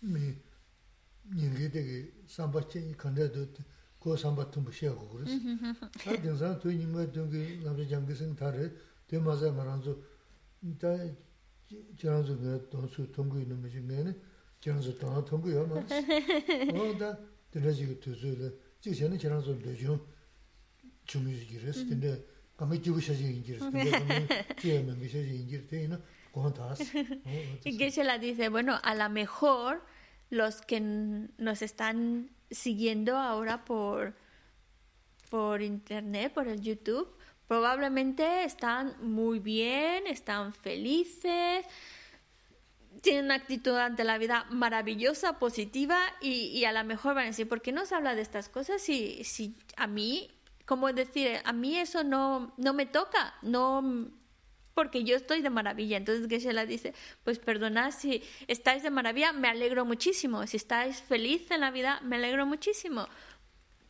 미 닝게 되게 삼바체 컨데도 그거 삼바튼 부시하고 그랬어. 다 등산 돈이 뭐 등기 남자 장기생 다래 대마자 말한조 일단 저런서 그 돈수 통고 있는 거지 내는 저런서 돈 통고요 뭐. 뭐다 들어지고 두줄에 지금 저런서 되죠. 중요지 그랬어. 근데 감이 지고 셔지 인지스 근데 그게 뭐 셔지 인지스 되나 고한다스. Y que se la dice, bueno, a la mejor los que nos están siguiendo ahora por, por internet, por el YouTube, Probablemente están muy bien, están felices, tienen una actitud ante la vida maravillosa, positiva y, a lo mejor van a decir, ¿por qué no se habla de estas cosas si, si a mí, como decir, a mí eso no, no me toca, no porque yo estoy de maravilla. Entonces Geshe-la dice, pues perdonad si estáis de maravilla, me alegro muchísimo. Si estáis feliz en la vida, me alegro muchísimo.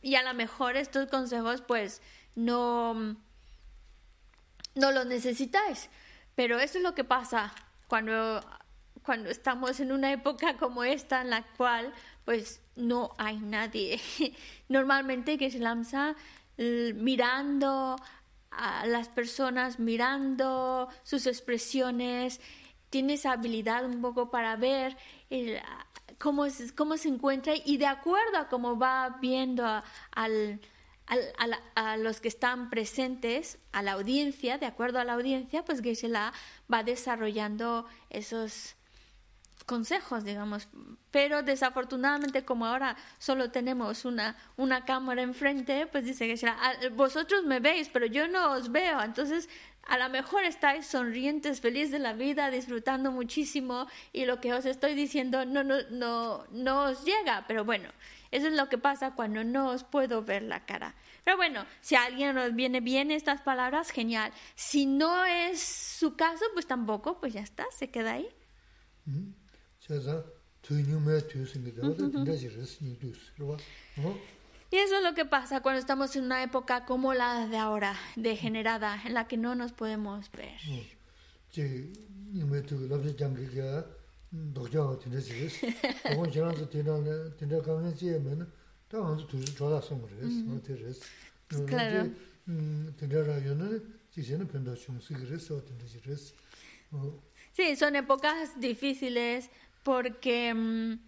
Y a lo mejor estos consejos pues no no lo necesitáis. Pero eso es lo que pasa cuando, cuando estamos en una época como esta en la cual pues no hay nadie. Normalmente lanza mirando a las personas, mirando sus expresiones. Tiene esa habilidad un poco para ver el, cómo, cómo se encuentra y de acuerdo a cómo va viendo a, al, a, los que están presentes, a la audiencia, de acuerdo a la audiencia, pues Geshe-la va desarrollando esos consejos, digamos. Pero desafortunadamente, como ahora solo tenemos una, una cámara enfrente, pues dice que vosotros me veis, pero yo no os veo. Entonces, a lo mejor estáis sonrientes, feliz de la vida, disfrutando muchísimo y lo que os estoy diciendo no, no, no, no os llega. Pero bueno, eso es lo que pasa cuando no os puedo ver la cara. Pero bueno, si a alguien nos viene bien estas palabras, genial. Si no es su caso, pues tampoco, pues ya está, se queda ahí. Y eso es lo que pasa cuando estamos en una época como la de ahora, degenerada, en la que no nos podemos ver. Claro. Sí, son épocas difíciles porque... Mm,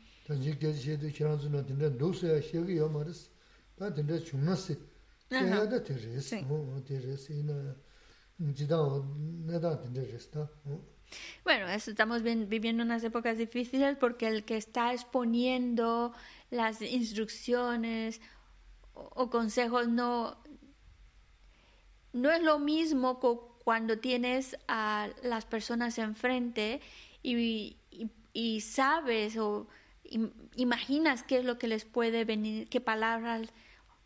bueno, estamos viviendo unas épocas difíciles porque el que está exponiendo las instrucciones o, consejos no, no es lo mismo cuando tienes a las personas enfrente y, y sabes o imaginas qué es lo que les puede venir, qué palabras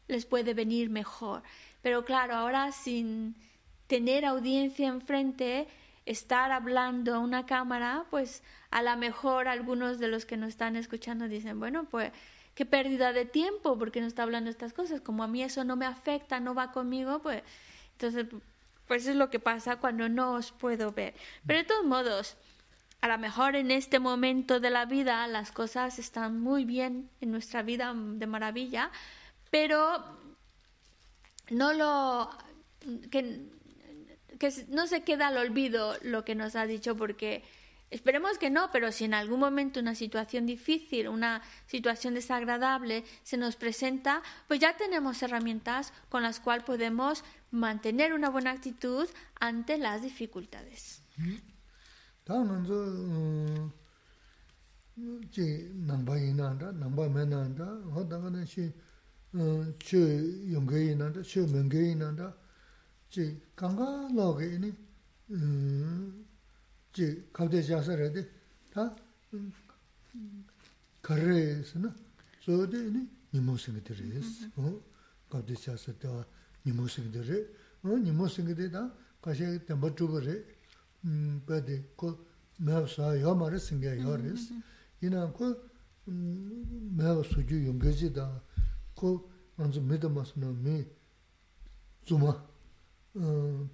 les puede venir mejor. Pero claro, ahora sin tener audiencia enfrente, estar hablando a una cámara, pues a lo mejor algunos de los que nos están escuchando dicen, bueno, pues qué pérdida de tiempo porque no está hablando estas cosas, como a mí eso no me afecta, no va conmigo, pues entonces, pues es lo que pasa cuando no os puedo ver. Pero de todos modos, a lo mejor en este momento de la vida las cosas están muy bien en nuestra vida de maravilla, pero no lo que, no se queda al olvido lo que nos ha dicho porque esperemos que no, pero si en algún momento una situación difícil, una situación desagradable se nos presenta, pues ya tenemos herramientas con las cuales podemos mantener una buena actitud ante las dificultades. Mm-hmm. tā ngānsu jī nāmbā yī nāndā, nāmbā mē nāndā, hō tā ngā nā shī chū yōnggē yī nāndā, chū mēnggē yī nāndā, jī kāngā lō gā yī nī jī kāpdē jāsā rā dī, tā kārē sī na, sō dī yī nī nīmō sīngi dhī rī sī, kāpdē jāsā dā nīmō sīngi dhī rī, nīmō sīngi dhī dā kāshē dāmbā chūpa rī, bādi kō mēw sā yō mā rī sīngyā yō rīs. Yīnā kō mēw sūjū yōnggā jī dā kō ānzu mīdā mā sū nā mī dzūmā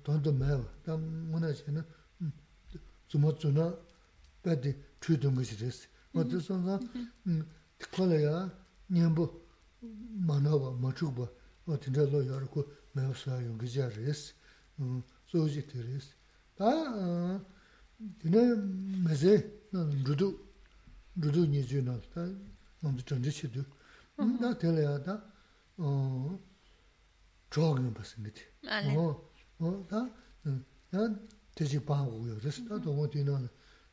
tāndā mēw. Tā mū nā chī nā dzūmā dzūnā bādi chū yōnggā jī rīs. Wā tī sō nā kō lā yā nyēmbō mā nā wā mā chūk bā wā tīndā lō yā rī kō mēw sā yōnggā jī rīs. Sō jī tī rīs. 다 드네 메세 루두 루두 니즈나 다 먼저 전제 시도. 나 텔야다 어 조금 봤습니다. 어어다 난 되지 방고요 그래서 나도 뭐 되는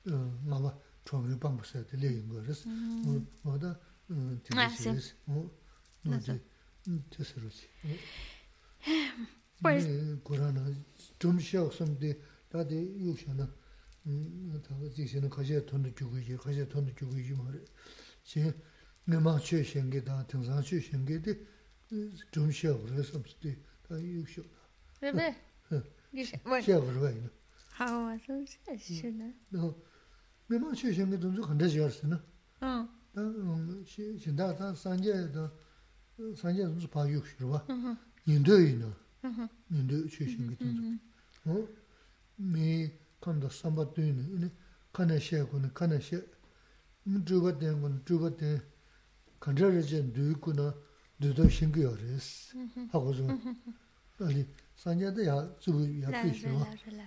어 마마 조금 방고서 들리는 거 그래서 뭐다 되지 어 맞아. 됐어 그렇지. ཁས ཁས ཁས ཁས ཁས ཁས ཁས ཁས ཁས ཁས ཁས 다디 유셔나 음 다가 지시는 가제 돈도 주고 이제 가제 돈도 주고 이제 말해 제 내가 최신게다 등산 최신게데 좀 쉬어 그래서 없지 다 유셔 왜왜 이제 뭐 쉬어 그래 하고 와서 쉬시나 너 내가 최신게 돈도 근데 지었으나 어 다 신다 다 산제도 산제 좀 봐요 봐 인도이나 인도 최신게 돈도 어 mē kānda sāmbā tuyini, kāna shē kuna, kāna shē, dhruva ten kuna, dhruva ten, kāndrā rācā dhūy kuna, dhūtā shīngi yā rēs, hāgu zhōng. Āli, sānyā dā yā dzūgu yā pī shīwa,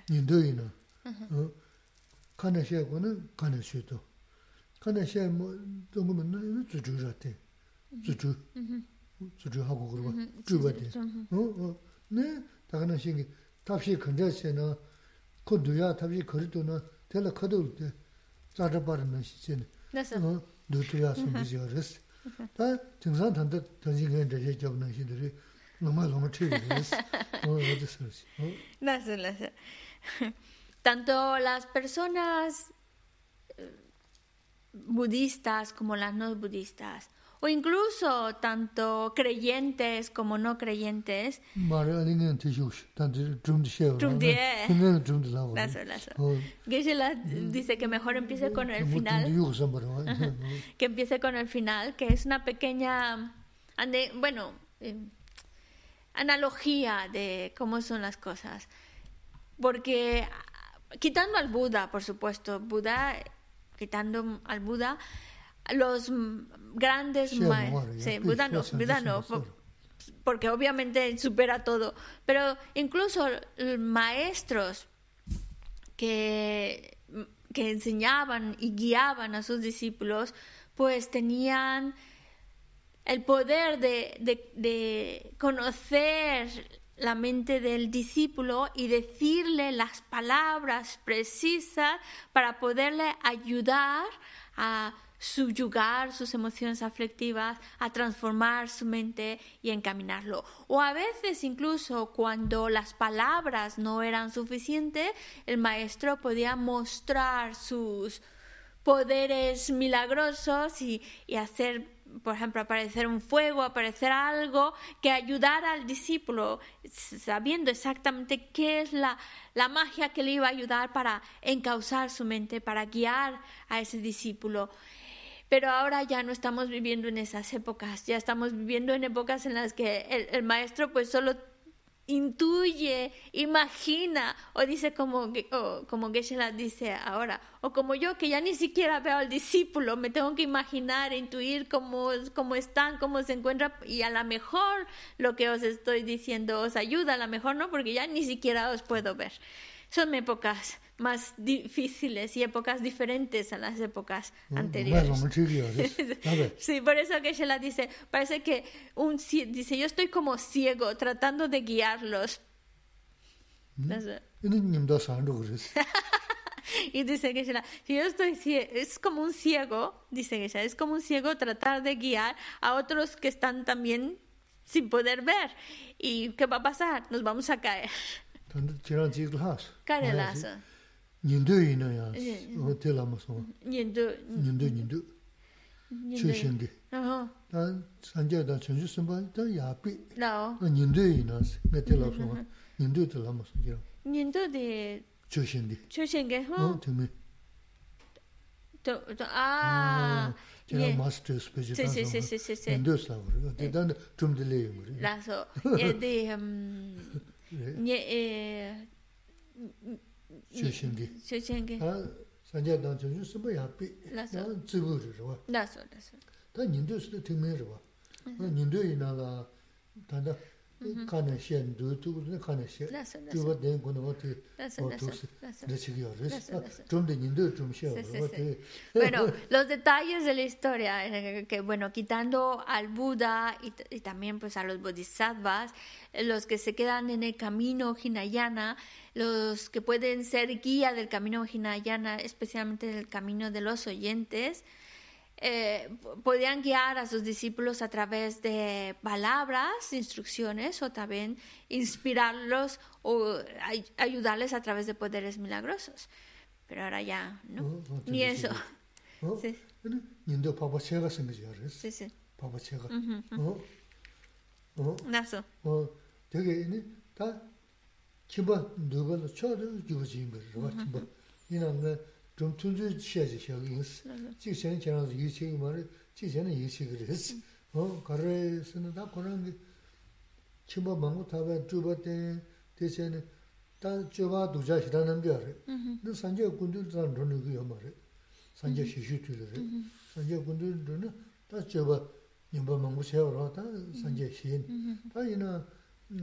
nindu yinā, kāna shē kuna, kāna shē tō. Kāna shē dhōngu mā nā yā dzūchū rā ten, dzūchū, dzūchū hāgu kurwa, dhruva ten. Nē, tā kāna shīngi, tāpshī kāndrā shē na, 그 두야 답이 거리도는 텔라 커도 때 자자 바르는 시진 어 두야 숨기지 알았어 다 증상 단다 던지게 되게 접는 시들이 너무 너무 틀리스 어 어디서 어 나서 나서 tanto las personas budistas como las no budistas o incluso tanto creyentes como no creyentes. dice que mejor empiece con el final. que empiece con el final, que es una pequeña, bueno, eh, analogía de cómo son las cosas. Porque quitando al Buda, por supuesto, Buda, quitando al Buda, los grandes maestros, Buda no, Buda no, porque obviamente supera todo, pero incluso maestros que, que enseñaban y guiaban a sus discípulos, pues tenían el poder de, de, de conocer la mente del discípulo y decirle las palabras precisas para poderle ayudar a subyugar sus emociones aflictivas, a transformar su mente y encaminarlo. O a veces incluso cuando las palabras no eran suficientes, el maestro podía mostrar sus poderes milagrosos y, y hacer por ejemplo, aparecer un fuego, aparecer algo que ayudara al discípulo, sabiendo exactamente qué es la, la magia que le iba a ayudar para encauzar su mente, para guiar a ese discípulo. Pero ahora ya no estamos viviendo en esas épocas, ya estamos viviendo en épocas en las que el, maestro pues solo intuye, imagina, o dice como, como geshe dice ahora, o como yo que ya ni siquiera veo al discípulo, me tengo que imaginar, intuir cómo, cómo están, cómo se encuentran, y a lo mejor lo que os estoy diciendo os ayuda, a lo mejor no, porque ya ni siquiera os puedo ver. Son épocas más difíciles y épocas diferentes a las épocas mm, anteriores. sí, por eso que Shela dice, parece que un dice, yo estoy como ciego tratando de guiarlos. Mm. y dice que Shela, si yo estoy ciego, es como un ciego, dice que es como un ciego tratar de guiar a otros que están también sin poder ver. ¿Y qué va a pasar? Nos vamos a caer. Caer Nyindu yinu ya, te lama soma. Nyindu. Nyindu, nyindu. Chu shingi. Dan sanje dan chanchu simba, dan yapi. Lao. Nyindu yinu asi, me te lama soma. Nyindu te lama soma jira. Nyindu di... Chu shingi. Chu shingi, hu? No, tumi. To, to, aaa. Jira master spechi dan soma. Si, si, si, si. Nyindu saguri. Dan tumdili yunguri. Laso. Yedi, nye, 쇼신기 쇼신기 아 산제 단체 좀 쓰면 야삐 나 지구를 좋아 나서 나서 다 님도스도 되면 좋아 님도 이나라 단다 wā tī. Bueno, los detalles de la historia, que bueno, quitando al Buda y, y también pues a los bodhisattvas, los que se quedan en el camino Hinayana, los que pueden ser guía del camino Hinayana, especialmente del camino de los oyentes, eh, podían guiar a sus discípulos a través de palabras, instrucciones o también inspirarlos o ayudarles a través de poderes milagrosos. Pero ahora ya, ¿no? Oh, oh, Ni eso. Oh, sí. Sí, sí. chimba nduba la cha dhe yuwa chimba rwa chimba. Ina nga zhom tunzu xia zi xia yins. Chik xian qian zi yu chi yu ma ri, chik xian yu chi gu ris. Kare sina da korangi chimba mangu taba zhuba ten, te xian da zhuba duja xira nambiya ri. Da sanja kundu zan roni gu ya ma ri. Sanja xishu tu ri. Sanja kundu roni da zhuba nyingba mangu xia wara da sanja xin. Da ina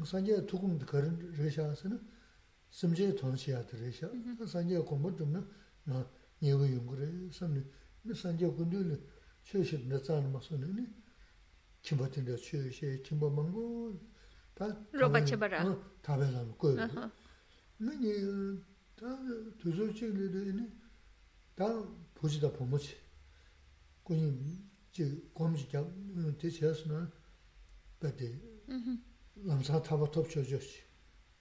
산제 투금 그런 레샤스는 심제 돈시야 드레샤 산제 공부 좀 나 예고 용거래 삼네 네 산제 군들이 최신 나자는 마서네 김버튼데 최시 김버망고 다 로바 쳐봐라. 다배라는 거예요 네 다 도저치들이 다 보지다 보모치 군이 지 검지자 대체스나 배대 남사 타바 톱쳐줬지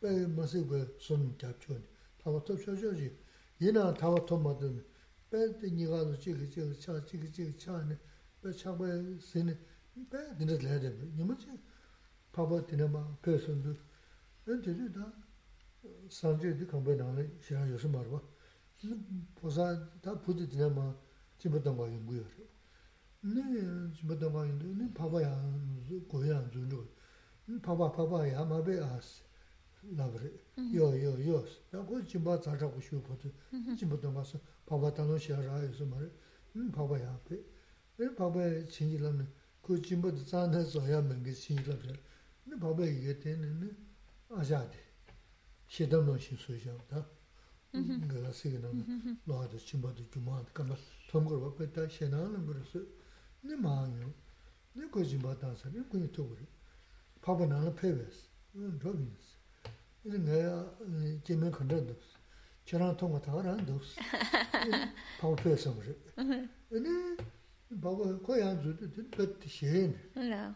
배 마시고 손 잡죠 타바 톱쳐줘지 yīnā tāwa tōma tōni, bē tī nīgā tō chīki chīki chā, chīki chīki chā nī, bē chā bē sīni, bē tīnā lē rē bē, nīma chī pāpa tīnā mā pē sōn tō, bē tī rī tā sāngchī tī kāmbē nā rē shirā yōsō mā rwa, pōsā tā pūtī tīnā mā jīmbā tāngwā yōngu yō rē, nī jīmbā tāngwā yōngu, nī pāpa yā gō yā dzō rō, nī pāpa pāpa yā mā bē ās, 나브레 요요요 나고 지바 자자고 싶어도 지부던 가서 파바 단어 시라 요스 말 파바야 앞에 네 파바에 진지라면 그 지부도 잔해서야 뭔게 신이라면 네 파바 이게 되는 아자데 xidam nang xin 근데 내가 제면 컨트롤도 저랑 통화 다 하는데 파워 패서 그래. 근데 바고 거야 주도 뜻 시엔.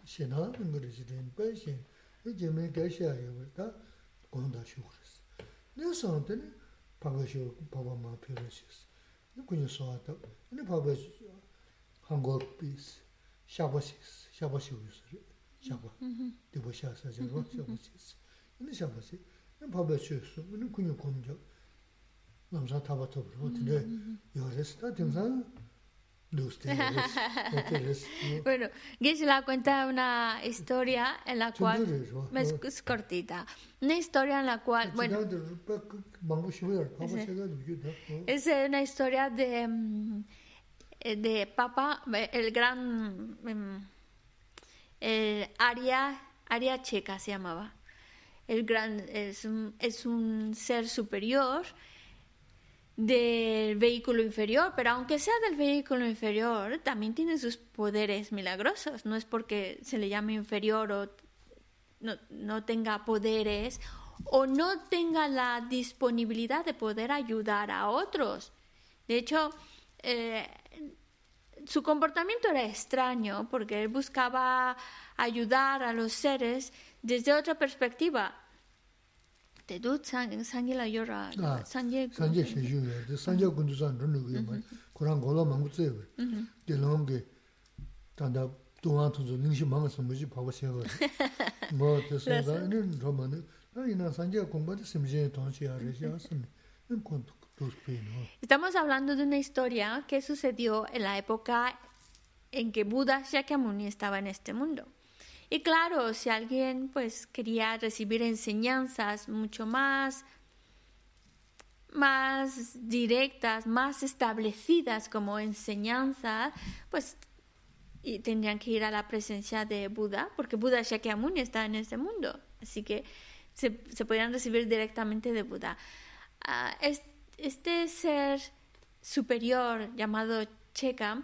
시나 그러지 된 것이 이 제면 대시하여 그러다 건다 쉬고스. 내 선한테는 바고쇼 바바마 필요시스. 누구니 소하다. 근데 바고 한국 비스 샤바시스 샤바시우스 샤바. 되고 샤사죠 샤바시스. 근데 샤바시 shāpa shī, nē pāpa shio sō, nē kuñi kuñi jā, nām sā tāpa tōpa rō, tī nē yō rī sī, tā tīng sā Bueno, Gisela cuenta una historia en la cual es cortita, una historia en la cual, bueno, es una historia de de Papa, el gran el Aria Aria Checa se llamaba, el gran es un, es un ser superior del vehículo inferior, pero aunque sea del vehículo inferior, también tiene sus poderes milagrosos. No es porque se le llame inferior o no, no tenga poderes o no tenga la disponibilidad de poder ayudar a otros. De hecho, eh, su comportamiento era extraño porque él buscaba ayudar a los seres desde otra perspectiva. Estamos hablando de una historia que sucedió en la época en que Buda Shakyamuni estaba en este mundo. Y claro, si alguien pues quería recibir enseñanzas mucho más más directas, más establecidas como enseñanza, pues y tendrían que ir a la presencia de Buda, porque Buda Shakyamuni está en este mundo, así que se, se podrían recibir directamente de Buda. Ah, este ser superior llamado Cheka,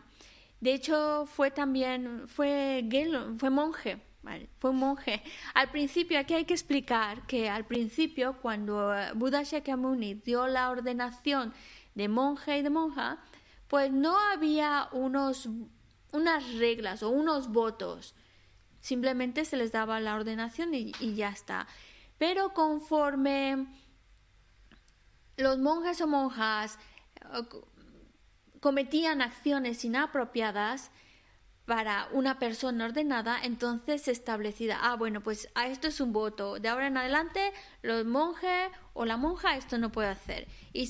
de hecho fue también, fue, fue monje, fue un monje. Al principio, aquí hay que explicar que al principio, cuando Buda Shakyamuni dio la ordenación de monje y de monja, pues no había unos, unas reglas o unos votos. Simplemente se les daba la ordenación y, y ya está. Pero conforme los monjes o monjas eh, cometían acciones inapropiadas, para una persona ordenada, entonces establecida, ah, bueno, pues a esto es un voto, de ahora en adelante los monjes o la monja esto no puede hacer. Y,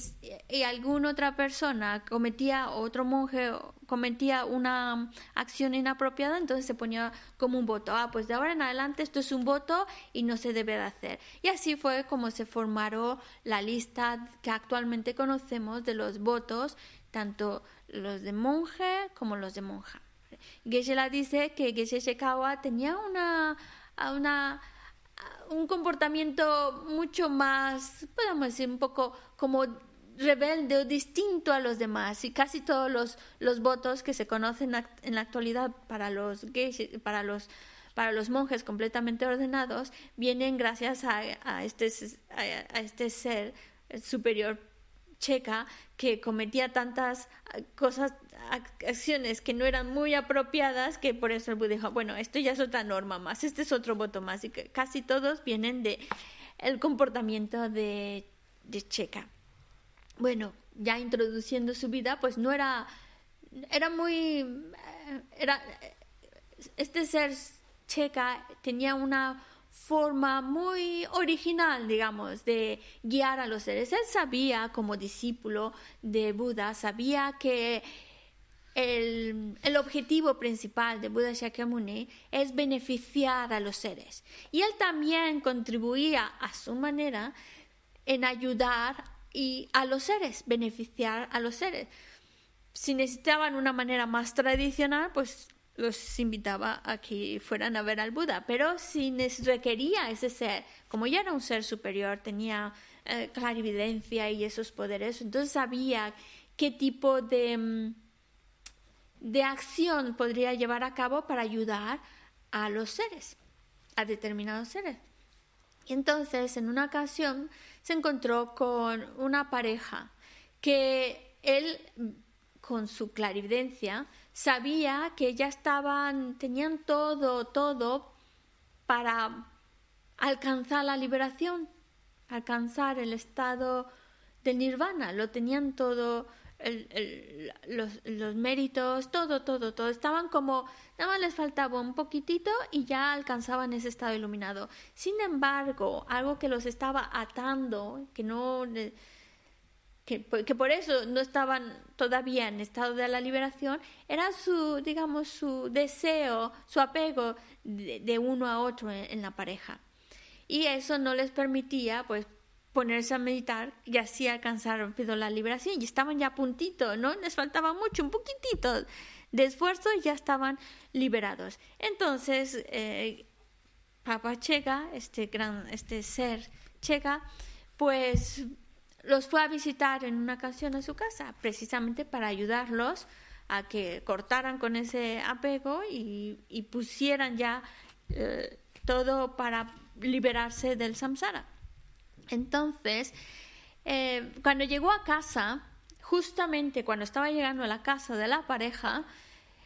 y alguna otra persona cometía, otro monje cometía una acción inapropiada, entonces se ponía como un voto, ah, pues de ahora en adelante esto es un voto y no se debe de hacer. Y así fue como se formaron la lista que actualmente conocemos de los votos, tanto los de monje como los de monja. Geshe la dice que Geshe Shekawa tenía una, una, un comportamiento mucho más, podemos decir, un poco como rebelde o distinto a los demás. Y casi todos los, los votos que se conocen en la actualidad para los gays, para los para los monjes completamente ordenados vienen gracias a este, a, este ser superior checa que cometía tantas cosas, acciones que no eran muy apropiadas, que por eso el Buda dijo, bueno, esto ya es otra norma más, este es otro voto más, y que casi todos vienen de el comportamiento de, de checa. Bueno, ya introduciendo su vida, pues no era, era muy, eh, era, este ser checa tenía una forma muy original, digamos, de guiar a los seres. Él sabía, como discípulo de Buda, sabía que el, el, objetivo principal de Buda Shakyamuni es beneficiar a los seres. Y él también contribuía a su manera en ayudar y a los seres, beneficiar a los seres. Si necesitaban una manera más tradicional, pues los invitaba a que fueran a ver al Buda. Pero si les requería ese ser, como ya era un ser superior, tenía eh, clarividencia y esos poderes, entonces sabía qué tipo de, mm, de acción podría llevar a cabo para ayudar a los seres, a determinados seres. Y entonces, en una ocasión, se encontró con una pareja que él, con su clarividencia, sabía que ya estaban, tenían todo, todo para alcanzar la liberación, alcanzar el estado de nirvana, lo tenían todo los, méritos, todo, todo, todo. Estaban como, nada más les faltaba un poquitito y ya alcanzaban ese estado iluminado. Sin embargo, algo que los estaba atando, que no, que, por eso no estaban todavía en estado de la liberación, era su, digamos, su deseo, su apego de, uno a otro en la pareja. Y eso no les permitía, pues, ponerse a meditar y así alcanzar rápido la liberación. Y estaban ya a puntito, ¿no? Les faltaba mucho, un poquitito de esfuerzo y ya estaban liberados. Entonces, eh, Papa Chega, este gran, este ser Chega, pues los fue a visitar en una ocasión a su casa, precisamente para ayudarlos a que cortaran con ese apego y, pusieran ya eh, todo para liberarse del samsara. Entonces, eh, cuando llegó a casa, justamente cuando estaba llegando a la casa de la pareja,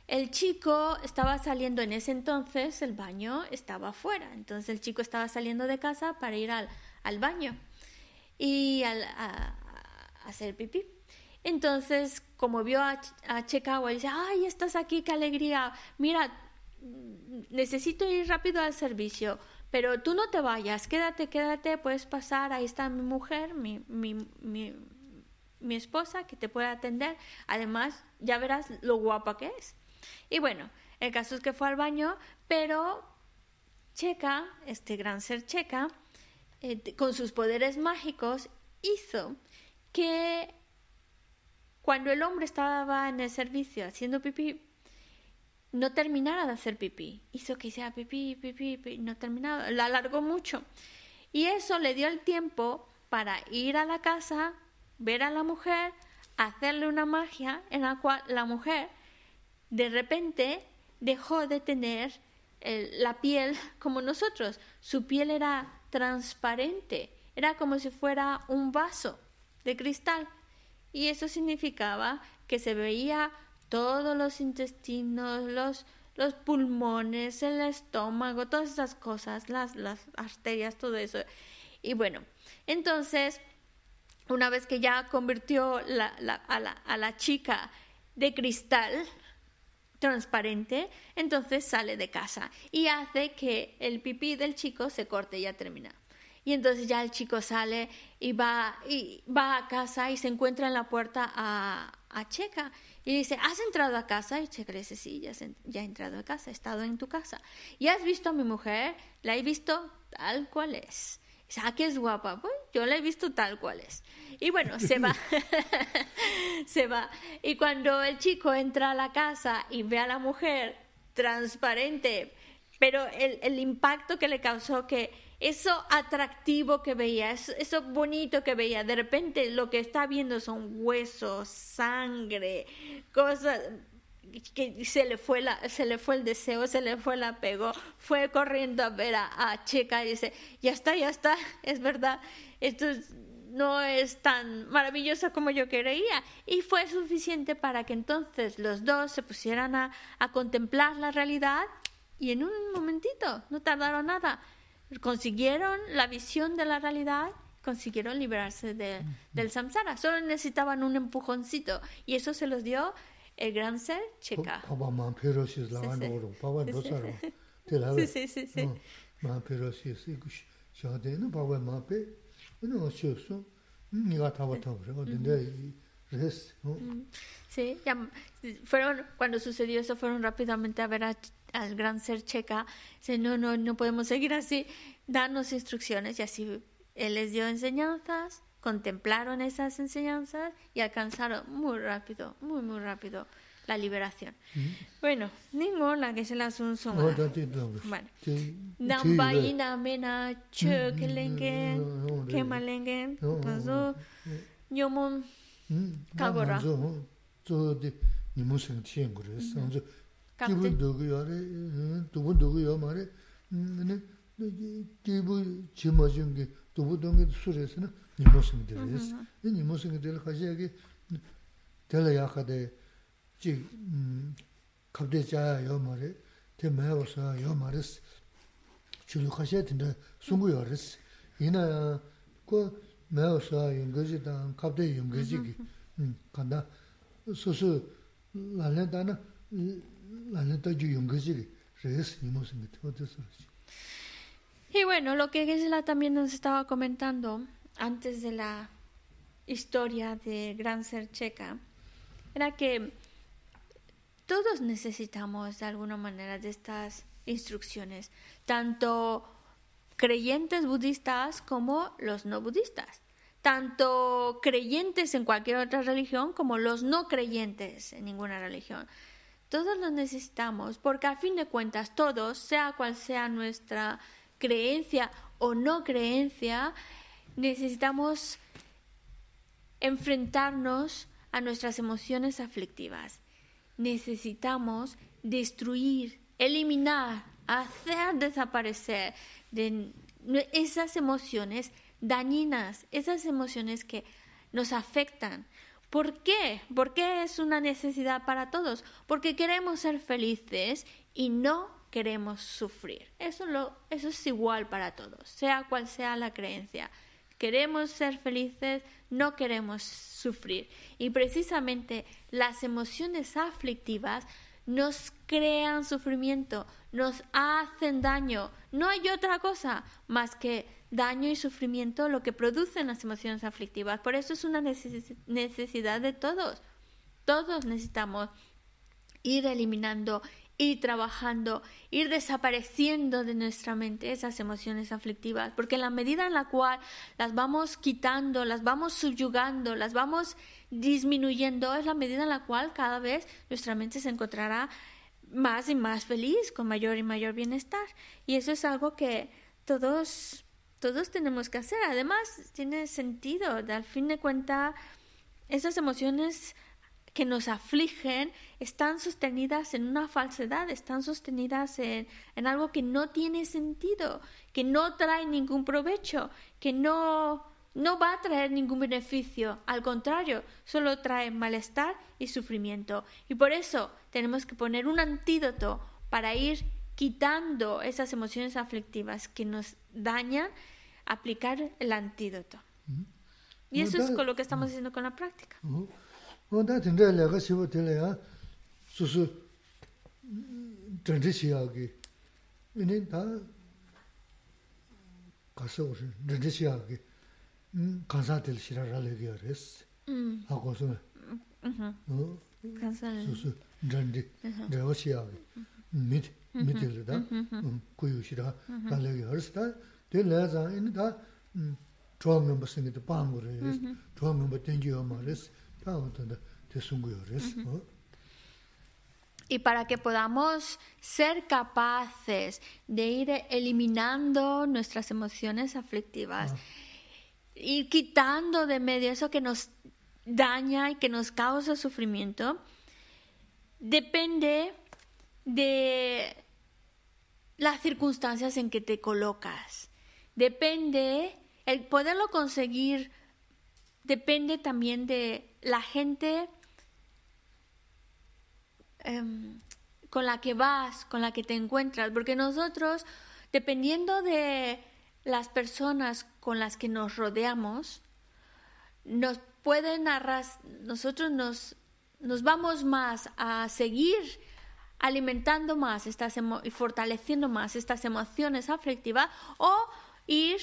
el chico estaba saliendo en ese entonces, el baño estaba afuera. Entonces el chico estaba saliendo de casa para ir al, baño y a, hacer pipí. Entonces, como vio a, a dice, ay, estás aquí, qué alegría. Mira, necesito ir rápido al servicio pero tú no te vayas, quédate, quédate, puedes pasar, ahí está mi mujer, mi, mi, mi, esposa que te puede atender. Además, ya verás lo guapa que es. Y bueno, el caso es que fue al baño, pero Checa, este gran ser Checa, eh, con sus poderes mágicos, hizo que cuando el hombre estaba en el servicio haciendo pipí, no terminara de hacer pipí. Hizo que hiciera pipí, pipí, pipí, no terminaba, la alargó mucho. Y eso le dio el tiempo para ir a la casa, ver a la mujer, hacerle una magia en la cual la mujer de repente dejó de tener la piel como nosotros. Su piel era transparente, era como si fuera un vaso de cristal. Y eso significaba que se veía todos los intestinos, los, los pulmones, el estómago, todas esas cosas, las, las arterias, todo eso. Y bueno, entonces, una vez que ya convirtió la, a, la, a la chica de cristal, transparente, entonces sale de casa y hace que el pipí del chico se corte y ya termina. Y entonces ya el chico sale y va, y va a casa y se encuentra en la puerta a, a Checa y dice, ¿has entrado a casa? Y Checa le dice, sí, ya, ya he entrado a casa, he estado en tu casa. ¿Y has visto a mi mujer? La he visto tal cual es. Dice, ah, que es guapa. Pues yo la he visto tal cual es. Y bueno, se va. se va. Y cuando el chico entra a la casa y ve a la mujer transparente, pero el, el impacto que le causó que eso atractivo que veía, eso, bonito que veía, de repente lo que está viendo son huesos, sangre, cosas que se le fue la, se le fue el deseo, se le fue el apego, fue corriendo a ver a, a Checa y dice, ya está, ya está, es verdad, esto no es tan maravilloso como yo creía. Y fue suficiente para que entonces los dos se pusieran a, a contemplar la realidad y en un momentito, no tardaron nada, consiguieron la visión de la realidad, consiguieron liberarse de, del samsara. Solo necesitaban un empujoncito y eso se los dio el gran ser Cheka. Sí, sí, sí. sí. Sí, fueron, cuando sucedió eso, fueron rápidamente a ver al gran ser checa. Dice, no, no, no podemos seguir así, danos instrucciones. Y así él les dio enseñanzas, contemplaron esas enseñanzas y alcanzaron muy rápido, muy, muy rápido la liberación. Bueno, ninguna que se las un son. Bueno. Nambaina mena che kelenge kemalenge paso nyomon kagora. Zo de nimu seng tien gore sanzo. Kibu dogu yare, dubu dogu yo mare. Ne kibu 니모스는 되레스 이 니모스는 될 가지야기 될 약하데 지 갑대자 요 말에 대 매워서 요 말에스 줄로 가셔야 된다 숨고요레스 이나 그 매워서 연거지다 갑대 연거지기 음 간다 소소 라렌다나 라렌다 주 연거지기 레스 니모스는 되어서 Y bueno, lo que Gisela también nos estaba comentando antes de la historia de Gran Ser Checa era que todos necesitamos de alguna manera de estas instrucciones, tanto creyentes budistas como los no budistas, tanto creyentes en cualquier otra religión como los no creyentes en ninguna religión. Todos los necesitamos porque a fin de cuentas todos, sea cual sea nuestra creencia o no creencia, necesitamos enfrentarnos a nuestras emociones aflictivas necesitamos destruir, eliminar, hacer desaparecer de esas emociones dañinas, esas emociones que nos afectan. ¿Por qué? ¿Por qué es una necesidad para todos? Porque queremos ser felices y no queremos sufrir. Eso, eso es igual para todos, sea cual sea la creencia. Queremos ser felices, no queremos sufrir. Y precisamente las emociones aflictivas nos crean sufrimiento, nos hacen daño. No hay otra cosa más que daño y sufrimiento lo que producen las emociones aflictivas. Por eso es una necesidad de todos. Todos necesitamos ir eliminando ir trabajando, ir desapareciendo de nuestra mente esas emociones aflictivas, porque en la medida en la cual las vamos quitando, las vamos subyugando, las vamos disminuyendo, es la medida en la cual cada vez nuestra mente se encontrará más y más feliz, con mayor y mayor bienestar. Y eso es algo que todos, todos tenemos que hacer. Además, tiene sentido, al fin de cuentas, esas emociones que nos afligen están sostenidas en una falsedad, están sostenidas en, algo que no tiene sentido, que no trae ningún provecho, que no, no va a traer ningún beneficio, al contrario, solo trae malestar y sufrimiento. Y por eso tenemos que poner un antídoto para ir quitando esas emociones aflictivas que nos dañan, aplicar el antídoto. Y eso es con lo que estamos haciendo con la práctica. 온다 진짜 내가 쉬고 들려야 수수 전지시하기 이는 다 가서 오신 전지시하기 음 간사들 싫어라려고 그랬어 음 하고서 음 간사를 수수 전지 내가 시하기 밑 밑에다 고유시라 라려고 그랬다 들려서 이는 다 음, 좋은 멤버 생기도 빵으로 해서 좋은 멤버 땡기어 말했어 y para que podamos ser capaces de ir eliminando nuestras emociones aflictivas, ir quitando de medio eso que nos daña y que nos causa sufrimiento, depende de las circunstancias en que te colocas. Depende, el poderlo conseguir depende también de la gente em, con la que vas, con la que te encuentras, porque nosotros, dependiendo de las personas con las que nos rodeamos, nos pueden arrastrar, nosotros nos, nos vamos más a seguir alimentando más estas y fortaleciendo más estas emociones aflictivas o ir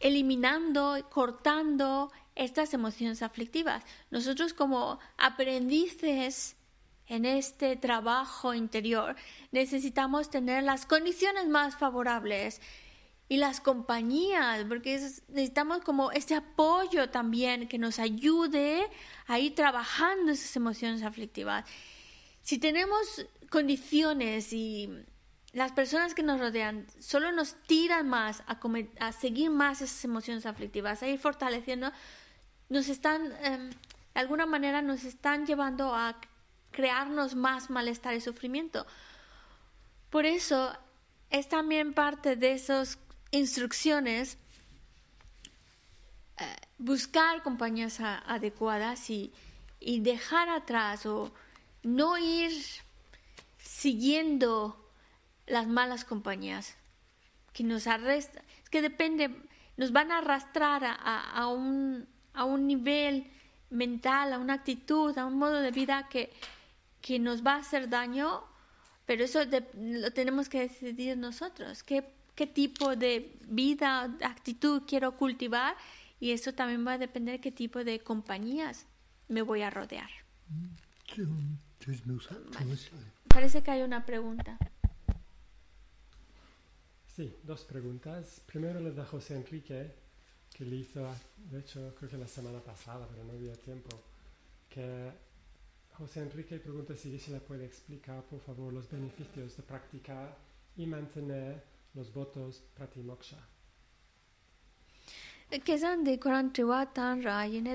eliminando, cortando estas emociones aflictivas. Nosotros como aprendices en este trabajo interior necesitamos tener las condiciones más favorables y las compañías, porque necesitamos como este apoyo también que nos ayude a ir trabajando esas emociones aflictivas. Si tenemos condiciones y las personas que nos rodean solo nos tiran más a, a seguir más esas emociones aflictivas, a ir fortaleciendo, nos están, em, de alguna manera, nos están llevando a crearnos más malestar y sufrimiento. Por eso es también parte de esas instrucciones eh, buscar compañías adecuadas y, y dejar atrás o no ir siguiendo las malas compañías que nos arrestan. Es que depende, nos van a arrastrar a, a, un, a un nivel mental, a una actitud, a un modo de vida que, que nos va a hacer daño, pero eso lo tenemos que decidir nosotros. ¿Qué, ¿Qué tipo de vida, actitud quiero cultivar? Y eso también va a depender de qué tipo de compañías me voy a rodear. Parece que hay una pregunta. Sí, dos preguntas. Primero le da José Enrique, que le hizo, de hecho, creo que la semana pasada, pero no había tiempo, que José Enrique pregunta si se le puede explicar, por favor, los beneficios de practicar y mantener los votos pratimoksha. Que son de Corán Triwa Tan Ra, y en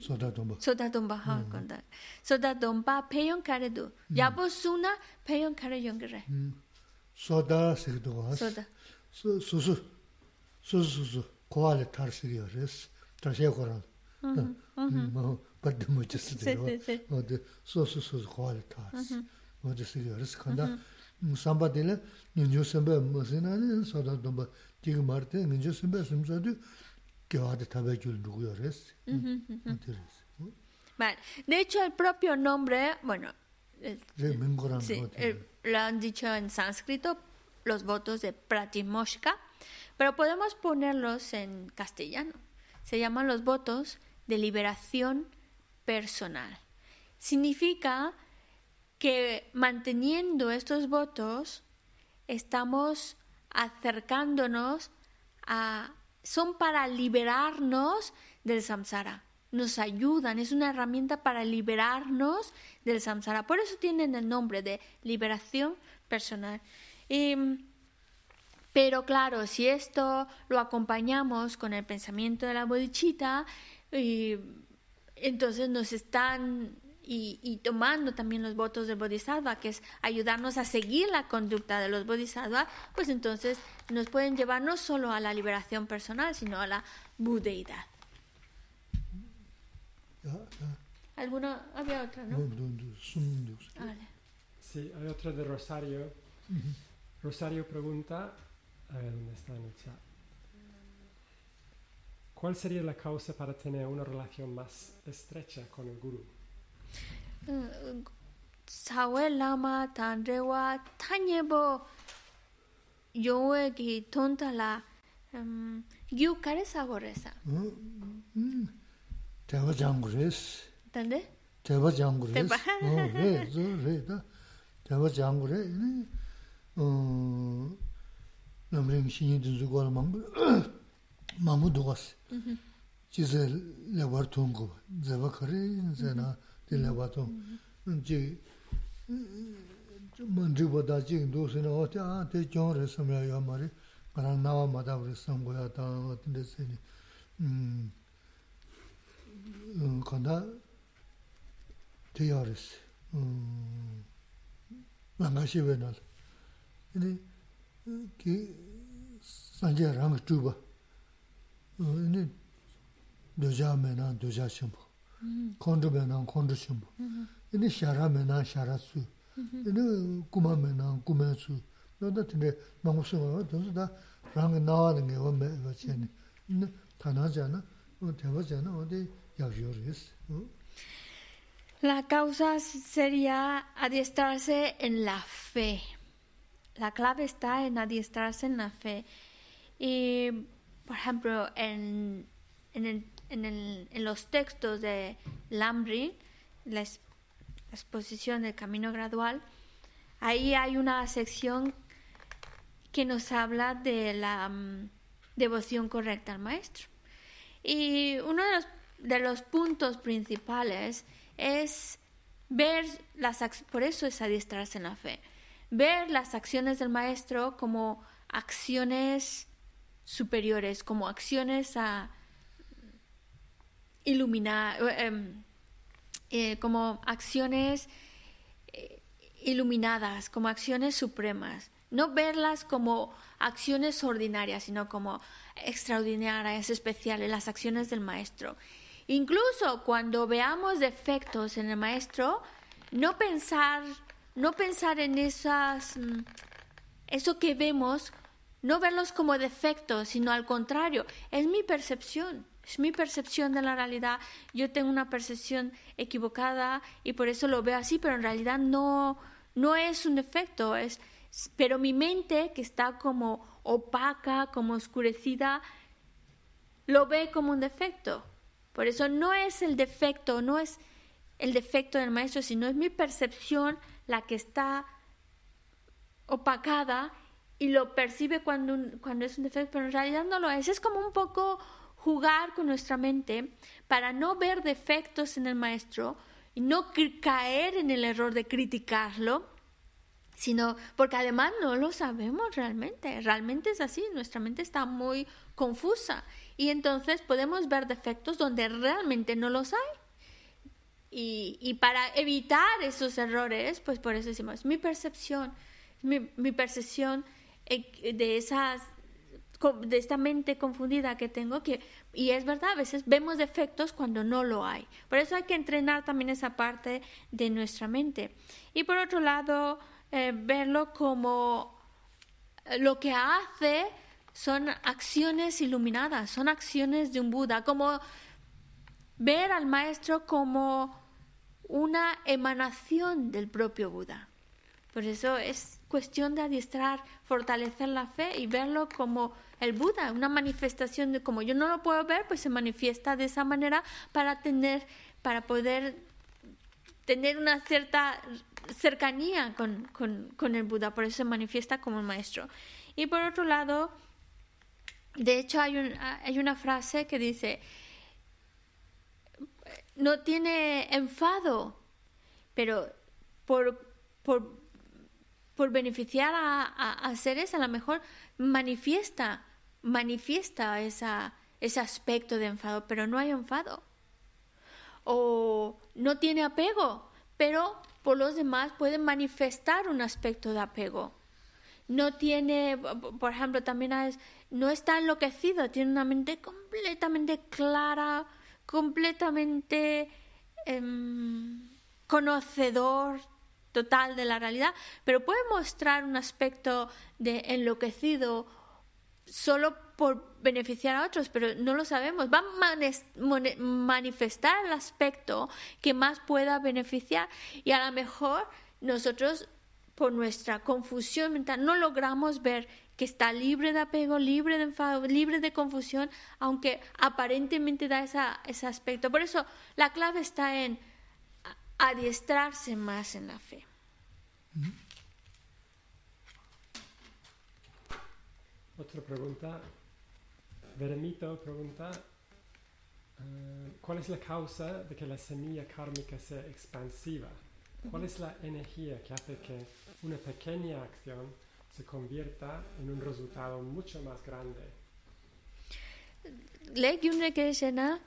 소다돔바 소다돔바 하 건다 소다돔바 페용 카레도 야보수나 페용 카레 용그레 소다 세도 하 소다 수수 수수수 고알에 타르시리어스 타셰고라 뭐 버드모 지스데요 어디 소수수 고알에 타르스 어디 시리어스 간다 삼바델 뉴뉴 섬베 뭐스나니 소다돔바 지금 말때 뉴뉴 섬베 숨서도 domba De hecho, el propio nombre, bueno, lo han dicho en sánscrito, los votos de Pratimoshka, pero podemos ponerlos en castellano. Se llaman los votos de liberación personal. Significa que manteniendo estos votos estamos acercándonos a... son para liberarnos del samsara. Nos ayudan, es una herramienta para liberarnos del samsara. Por eso tienen el nombre de liberación personal. pero claro, si esto lo acompañamos con el pensamiento de la bodhicitta, entonces nos están y, tomando también los votos del Bodhisattva, que es ayudarnos a seguir la conducta de los Bodhisattvas, pues entonces nos pueden llevar no solo a la liberación personal, sino a la budeidad. ¿Alguna? Había otra, ¿no? Sí, hay otra de Rosario. Rosario pregunta, a ver dónde está en el chat. ¿Cuál sería la causa para tener una relación más estrecha con el gurú? sawe lama tandrewa tanyebo yowe ki tontala gyu kare sago resa. Mm-hmm. Teba jangu res. Tande? Teba jangu res. Teba. Oh, o re, zo oh, re da. Teba jangu re. Mm-hmm. Namreng shinyi dunzu gora mambu, mambu dugas. Mm-hmm. Chize lebar tungu. Zeba kare, zena. Mm dīla bā tōng, jī, mān rī bā dā jī ndū sī na, o tī ā tī jōng rī sāmi yā yā mā rī, gā rāng nā wā mā dā rī sāmi gō yā tā wā tī rī sī nī, kāndā tī yā rī sī, lā ngā shī wē nā rī. Nī, kī sāngyā rāng chū bā, nī, dōjā mē nā, dōjā shīmbā. kondu me nang kondu shimbo, Ini shara me nang shara su, ini kuma me nang kuma su. Nanda tine mangu suwa, dosu da rangi nawa na ngewa me wa cheni. Ini tana jana, tewa jana, wadi yakshiyo res. La causa sería adiestrarse en la fe. La clave está en adiestrarse en la fe. Y, por ejemplo, en, en el en, los textos de Lambri, la, exposición del camino gradual, ahí hay una sección que nos habla de la um, devoción correcta al maestro. Y uno de los, de los puntos principales es ver las por eso es adiestrarse en la fe ver las acciones del maestro como acciones superiores como acciones a iluminar eh, eh, como acciones eh, iluminadas como acciones supremas. No verlas como acciones ordinarias sino como extraordinarias especiales las acciones del maestro. Incluso cuando veamos defectos en el maestro, no pensar, no pensar en esas, eso que vemos, no verlos como defectos, sino al contrario, es mi percepción, es mi percepción de la realidad. Yo tengo una percepción equivocada y por eso lo veo así, pero en realidad no, no es un defecto, es, pero mi mente que está como opaca, como oscurecida, lo ve como un defecto. Por eso no es el defecto, no es el defecto del maestro, sino es mi percepción la que está opacada y lo percibe cuando, cuando es un defecto, pero en realidad no lo es. Es como un poco jugar con nuestra mente para no ver defectos en el maestro y no caer en el error de criticarlo, sino porque además no lo sabemos realmente. Realmente es así, nuestra mente está muy confusa y entonces podemos ver defectos donde realmente no los hay. Y, y para evitar esos errores, pues por eso decimos, mi percepción, mi, percepción eh, de esas de esta mente confundida que tengo que y es verdad a veces vemos defectos cuando no lo hay por eso hay que entrenar también esa parte de nuestra mente y por otro lado eh, verlo como lo que hace son acciones iluminadas, son acciones de un Buda, como ver al maestro como una emanación del propio Buda. Por eso es cuestión de adiestrar, fortalecer la fe y verlo como el Buda, una manifestación de como yo no lo puedo ver, pues se manifiesta de esa manera para tener, para poder tener una cierta cercanía con, con, con el Buda, por eso se manifiesta como el maestro. Y por otro lado, de hecho, hay, un, hay una frase que dice, no tiene enfado, pero por, por, por beneficiar a, seres, a lo mejor manifiesta, manifiesta esa, ese aspecto de enfado, pero no hay enfado. O no tiene apego, pero por los demás puede manifestar un aspecto de apego. No tiene, por ejemplo, también no está enloquecido, tiene una mente completamente clara, completamente eh, conocedor total de la realidad, pero puede mostrar un aspecto de enloquecido solo por beneficiar a otros, pero no lo sabemos. Va a manifestar el aspecto que más pueda beneficiar y a lo mejor nosotros por nuestra confusión mental no logramos ver que está libre de apego, libre de enfado, libre de confusión, aunque aparentemente da esa, ese aspecto. Por eso la clave está en adiestrarse más en la fe. Otra pregunta. Veremito pregunta, eh, ¿cuál es la causa de que la semilla kármica sea expansiva? ¿Cuál es la energía que hace que una pequeña acción se convierta en un resultado mucho más grande? le gyumre ke shena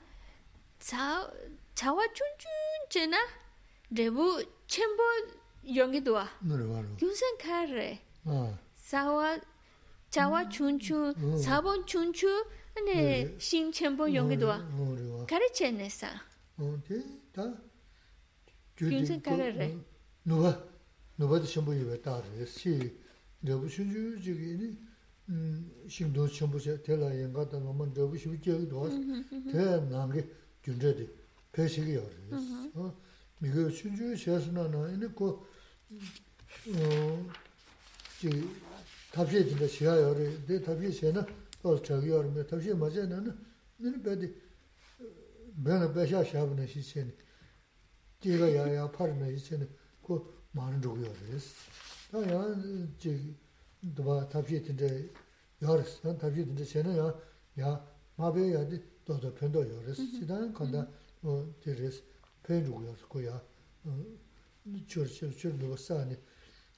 cha chawa chun chun chena debu chembo yongi dua 노래 바로 gyunsen kare 아 sawa chawa chun chun sabon chun chun ane shin chembo yongi dua 노래 와 kare chene sa 어디다 균생 가래래. 누가 누가도 전부 입에 따르 시 너부 신주 저기니 음 신도 전부 제 될라 연가다 너무 너부 신주 도 대난게 준저디 배식이 어 미그 신주 셔스나나 이네 고 어, 지 답시에 진짜 시야열이 내 답시에 셔나 또 저기 열면 답시에 맞아 나는 너는 tabshe 진짜 shiya yore, de tabshe shiya na tos chagi yore, me tabshe maja na na, nini bedi, bena besha shabu na shi shiya ni, jiga ya ya pari na shi shiya ni, ko maan dhugu yore res. Ta ya, jigi, dhaba tabshe tinda yore res, na tabshe tinda shiya na ya, ya, mabe ya di dodo pendo yore res, chidaan kanda, di res, pen dhugu yore ko ya, chur chur chur nuwa saani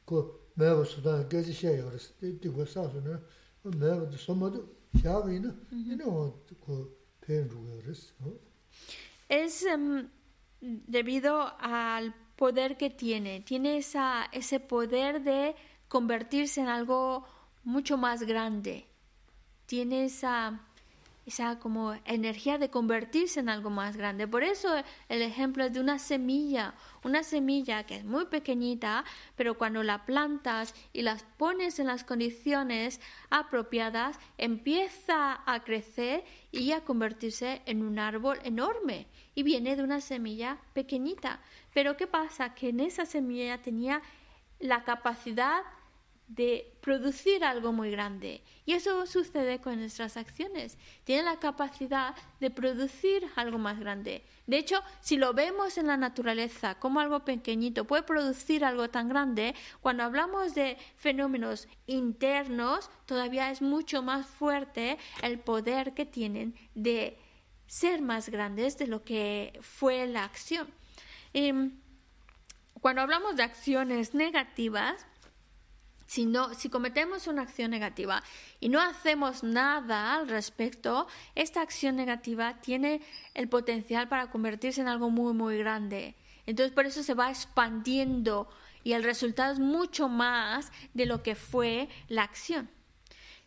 ko mewa sudan gezi shaya waris di gwa saasu na mewa di somadu shaaga ina ina wa ko pen ruwa waris Es um, debido al poder que tiene, tiene esa, ese poder de convertirse en algo mucho más grande, tiene esa esa como energía de convertirse en algo más grande. Por eso el ejemplo es de una semilla, una semilla que es muy pequeñita, pero cuando la plantas y las pones en las condiciones apropiadas, empieza a crecer y a convertirse en un árbol enorme. Y viene de una semilla pequeñita. Pero ¿qué pasa? Que en esa semilla tenía la capacidad de producir algo muy grande. Y eso sucede con nuestras acciones. Tienen la capacidad de producir algo más grande. De hecho, si lo vemos en la naturaleza como algo pequeñito puede producir algo tan grande, cuando hablamos de fenómenos internos, todavía es mucho más fuerte el poder que tienen de ser más grandes de lo que fue la acción. Em, cuando hablamos de acciones negativas, si, no, si cometemos una acción negativa y no hacemos nada al respecto, esta acción negativa tiene el potencial para convertirse en algo muy, muy grande. Entonces, por eso se va expandiendo y el resultado es mucho más de lo que fue la acción.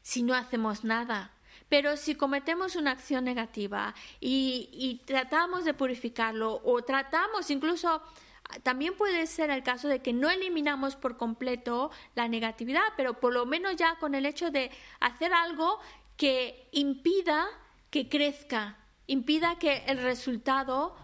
Si no hacemos nada, pero si cometemos una acción negativa y tratamos de purificarlo o tratamos incluso también puede ser el caso de que no eliminamos por completo la negatividad, pero por lo menos ya con el hecho de hacer algo que impida que crezca, impida que el resultado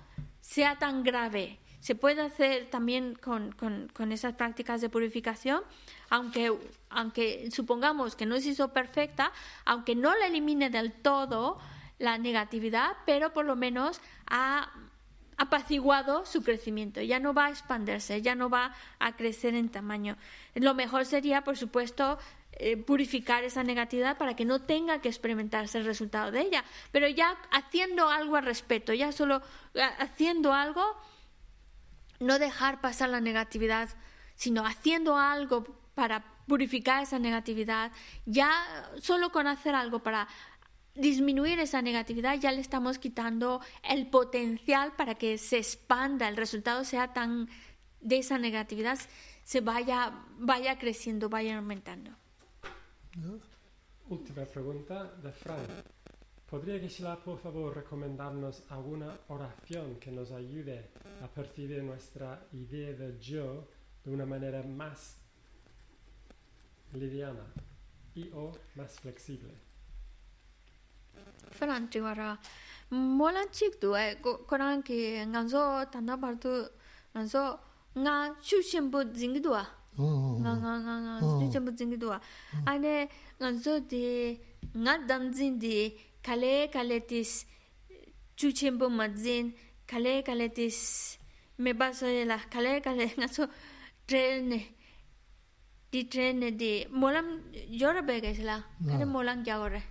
sea tan grave. Se puede hacer también con, con, con esas prácticas de purificación, aunque, aunque supongamos que no se hizo perfecta, aunque no la elimine del todo la negatividad, pero por lo menos ha apaciguado su crecimiento, ya no va a expandirse, ya no va a crecer en tamaño. Lo mejor sería, por supuesto, eh, purificar esa negatividad para que no tenga que experimentarse el resultado de ella, pero ya haciendo algo al respecto, ya solo eh, haciendo algo, no dejar pasar la negatividad, sino haciendo algo para purificar esa negatividad, ya solo con hacer algo para disminuir esa negatividad ya le estamos quitando el potencial para que se expanda, el resultado sea tan de esa negatividad se vaya vaya creciendo, vaya aumentando. Última pregunta de Fran. ¿Podría Geshe-la, por favor, recomendarnos alguna oración que nos ayude a percibir nuestra idea de yo de una manera más liviana y o más flexible? Faran chiwara. Molan chik duwa, eh, koran ki nganzo tanda bardu, nganzo nga shu shenpo zingi duwa. Ah? Oh, oh, oh. Nga nga nga nga shu shenpo zingi duwa. Ah? Hmm. Ane nganzo di nga danzin di kale kale tis chu shenpo ma zin, kale kale tis me meba la, kale kale nganzo trail ne. Di trail ne di, molam yora bega la, kare molam kya gore.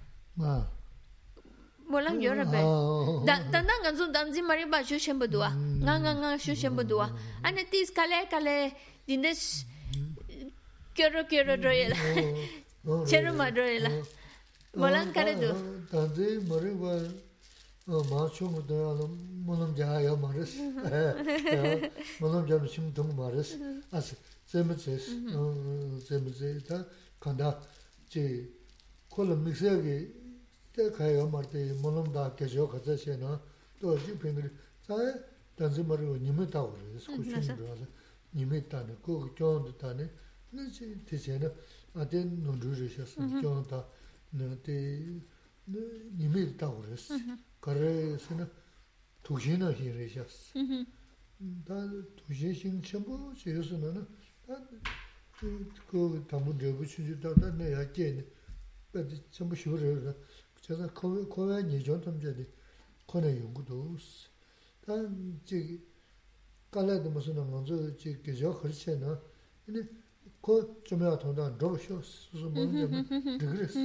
아. molam yora be da da na ngan zum dam zi mari ba shu shem budua nga nga nga shu shem budua ane tis kale kale dindes quiero quiero royela chero ma royela molam kare du 단지 머리가 어 마초도 도 뭐는 자야 말스 뭐는 좀 심동 말스 아스 제무제스 어 제무제다 간다 제 콜럼 믹스하게 te kaya marti mulam da kechoo khacha she na to jik pingri tsaaya tanzi mari wo nimi ta wari sku chungri wala nimi tani kogo kyondi tani na chi te che na ate nondru ri she san mhm. kyondi ta na te nimi ta wari mhm. kare se na tukshin na hi ri she mhm. ta tukshin shing chenpo che yosu na na ta kogo tamu drebu chunju ta ta na ya kye ni pa chenpo shivu ri 히레셨어 다 도시신 전부 제스는 다그 담은 대부 추지다 내 약게 근데 전부 쉬어요 제가 코에 코에 예전 탐제디 코네 연구도 단 저기 깔라도 무슨 먼저 저 계절 그렇잖아 근데 그 좀야 돈다 로쇼 수수 뭔데 그랬어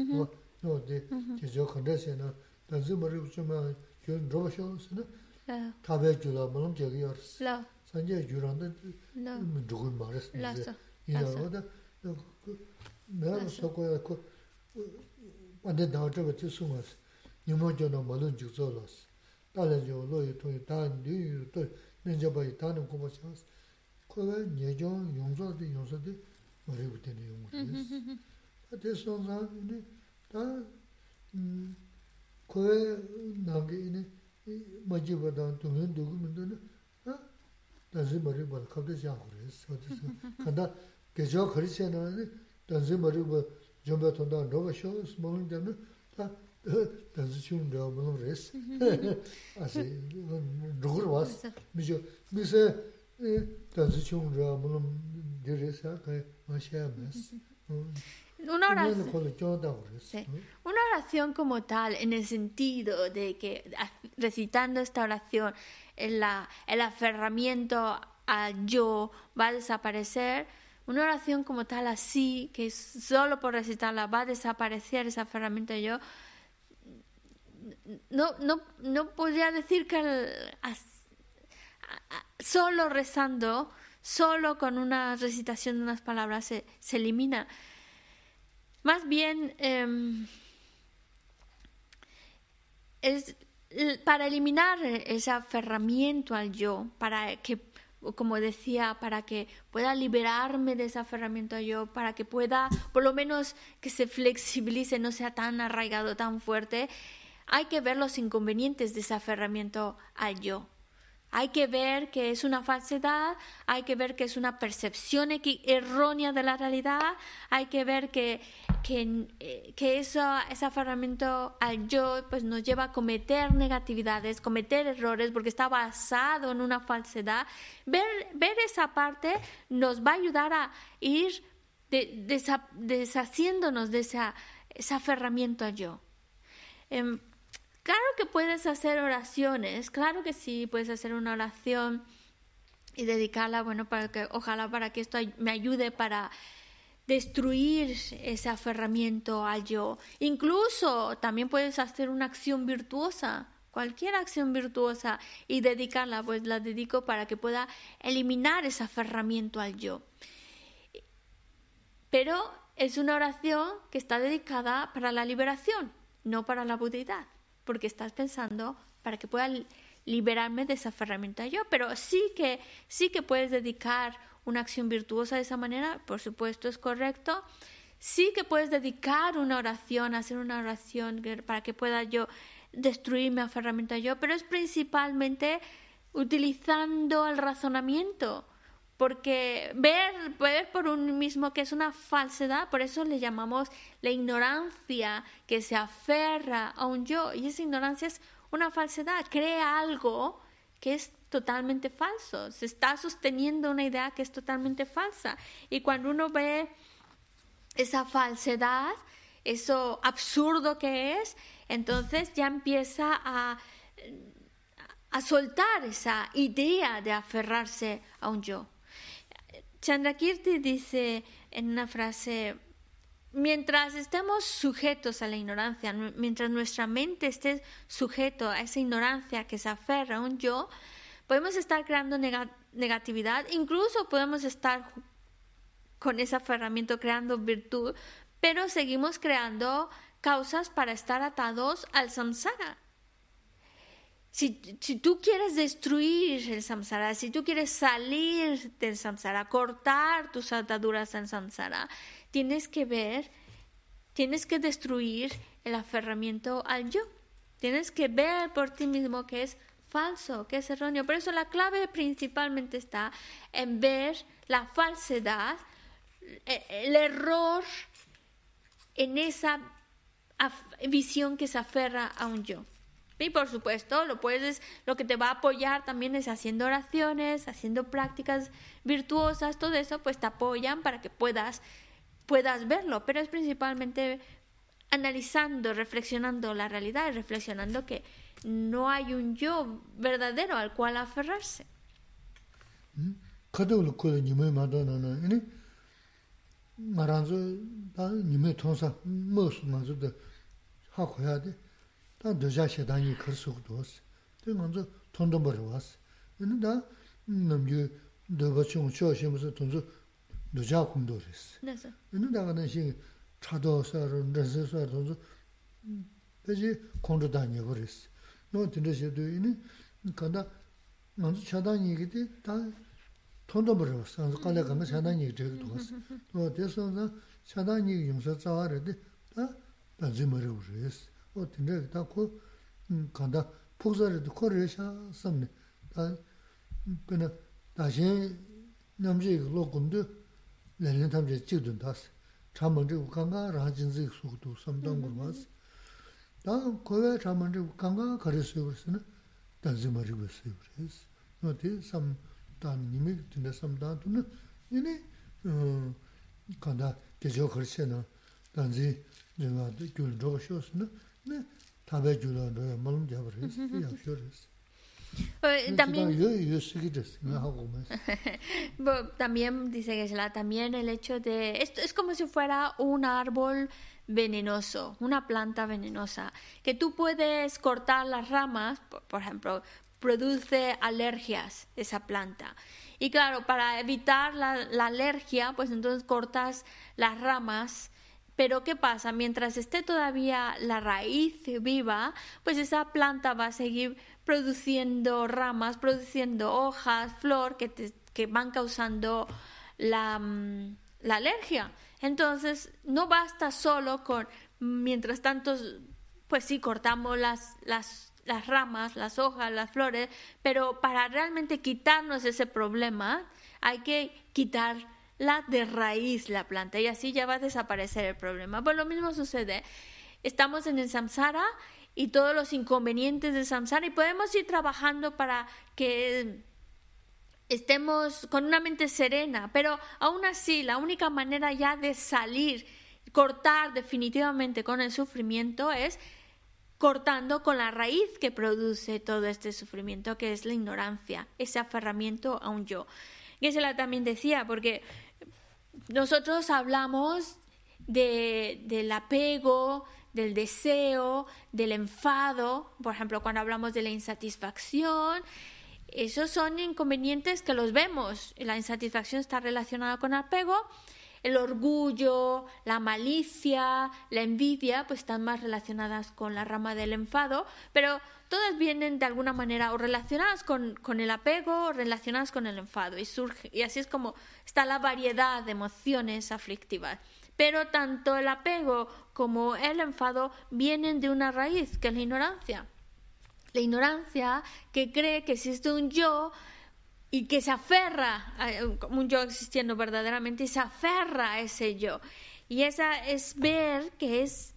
뭐너데 계절 컨디션은 단지 머리 좀야 그 로쇼스는 la 타베 줄라 뭐는 저기 알았어 la 산제 줄한테 la 누굴 말했어 la 이제 so 이거다 그 내가 서고야 그 완전 다저거 지수마스 니모저는 말은 죽어졌어 달래죠 로이 통이 단디 또 nenjabayi tāna kumbha chāsa, kuwa nyejōng yōngzā di yōngzā di marīgu tēne yōngu tēs. Tā tē sōngzā, tā kuwa nāngi ine, majība dāng tōngyōng dōgu mīndu nē, dānsi marīgu bāla kāpta chāngu rēs. Kāndā gēchō khari chēnā nē, dānsi marīgu bā jōmbā tōndā rōba shōs mōngu tēne, tā dānsi chūng rāwa mōngu rēs. Āsi, rūgur wās. 미저 미세 단지 zhomba tanda roba shio smaun dana ta danzi chion rawa mano res. Asi, dhugur was. Mijo, misa e, danzi chion rawa mano di res ha kaya ma shaya mes. Una oración, una oración como tal, en el sentido de que recitando esta oración, el, el aferramiento al yo va a desaparecer, una oración como tal así, que solo por recitarla va a desaparecer ese aferramiento al yo, no, no, no podría decir que solo rezando, solo con una recitación de unas palabras se, se elimina. Más bien, em, es para eliminar ese aferramiento al yo, para que, como decía, para que pueda liberarme de ese aferramiento al yo, para que pueda, por lo menos, que se flexibilice, no sea tan arraigado, tan fuerte, hay que ver los inconvenientes de ese aferramiento al yo. Hay que ver que es una falsedad, hay que ver que es una percepción errónea de la realidad, hay que ver que, que, eh, que eso, ese aferramiento al yo pues, nos lleva a cometer negatividades, cometer errores, porque está basado en una falsedad. Ver, ver esa parte nos va a ayudar a ir deshaciéndonos de esa, ese aferramiento al yo. Em, claro que puedes hacer oraciones, claro que sí, puedes hacer una oración y dedicarla, bueno, para que, ojalá para que esto me ayude para destruir ese aferramiento al yo. Incluso también puedes hacer una acción virtuosa, cualquier acción virtuosa y dedicarla, pues la dedico para que pueda eliminar ese aferramiento al yo. Pero es una oración que está dedicada para la liberación, no para la budeidad, porque estás pensando para que pueda li- liberarme de esa aferramiento a yo. Pero sí que, sí que puedes dedicar una acción virtuosa de esa manera, por supuesto es correcto. Sí que puedes dedicar una oración, hacer una oración para que pueda yo destruir mi aferramiento a yo, pero es principalmente utilizando el razonamiento. Porque ver, ver por un mismo que es una falsedad, por eso le llamamos la ignorancia que se aferra a un yo. Y esa ignorancia es una falsedad, crea algo que es totalmente falso. Se está sosteniendo una idea que es totalmente falsa. Y cuando uno ve esa falsedad, eso absurdo que es, entonces ya empieza a, a soltar esa idea de aferrarse a un yo. Chandrakirti dice en una frase, mientras estemos sujetos a la ignorancia, mientras nuestra mente esté sujeto a esa ignorancia que se aferra a un yo, podemos estar creando negatividad, incluso podemos estar con ese aferramiento creando virtud, pero seguimos creando causas para estar atados al samsara. Si, si, tú quieres destruir el samsara, si tú quieres salir del samsara, cortar tus ataduras al samsara, tienes que ver, tienes que destruir el aferramiento al yo. Tienes que ver por ti mismo que es falso, que es erróneo. Por eso la clave principalmente está en ver la falsedad, e, el error en esa visión que se aferra a un yo. Y por supuesto, lo puedes, lo que te va a apoyar también es haciendo oraciones, haciendo prácticas virtuosas, todo eso, pues te apoyan para que puedas, puedas verlo. Pero es principalmente analizando, reflexionando la realidad reflexionando que no hay un yo verdadero al cual aferrarse. 다 도자 세단이 걸속도스 되면서 돈도 벌어왔어. 근데 다 넘겨 너버충 쳐시면서 돈도 도자 군도스 근데 다가는 시 차도서로 늘서서 돈도 되지 공도 다녀 버렸어. 너 들으셔도 이니? 간다 먼저 차단이 이게 다 돈도 벌어왔어. 그래서 간다 가면 차단이 되게 도스 또 대선은 차단이 용서 자와를 다 반지 머리 오르스 o tindre ta ko kanda pokzare do kore sha samne ta pena dashin namje lo kundu lelen tamje chigdun tas chamanje kanga rajinzi su du samdang gurwas ta kowe chamanje kanga kare su gursna danzi mari gusu gurs no te sam dan nimik tinde samdan tunu yine kanda gejo kare danzi 제가 gyul dhokshiyosna droga shio na También dice que también el hecho de esto es como si fuera un árbol venenoso, una planta venenosa, que tú puedes cortar las ramas, por, ejemplo, produce alergias esa planta. Y claro, para evitar la, la alergia, pues entonces cortas las ramas pero ¿qué pasa? Mientras esté todavía la raíz viva, pues esa planta va a seguir produciendo ramas, produciendo hojas, flor que, que van causando la, mm, alergia. Entonces, no basta solo con, mientras tanto, pues sí, cortamos las, las ramas, las hojas, las flores, pero para realmente quitarnos ese problema, hay que quitar la de raíz la planta y así ya va a desaparecer el problema. Pues lo mismo sucede. Estamos en el samsara y todos los inconvenientes del samsara y podemos ir trabajando para que estemos con una mente serena, pero aún así la única manera ya de salir, cortar definitivamente con el sufrimiento es cortando con la raíz que produce todo este sufrimiento, que es la ignorancia, ese aferramiento a un yo. la también decía, porque nosotros hablamos de, del apego, del deseo, del enfado, por ejemplo, cuando hablamos de la insatisfacción, esos son inconvenientes que los vemos. La insatisfacción está relacionada con apego, el orgullo, la malicia, la envidia, pues están más relacionadas con la rama del enfado, pero todas vienen de alguna manera o relacionadas con, con el apego o relacionadas con el enfado y surge y así es como está la variedad de emociones aflictivas. Pero tanto el apego como el enfado vienen de una raíz que es la ignorancia. La ignorancia que cree que existe un yo y que se aferra a un yo existiendo verdaderamente y se aferra a ese yo. Y esa es ver que es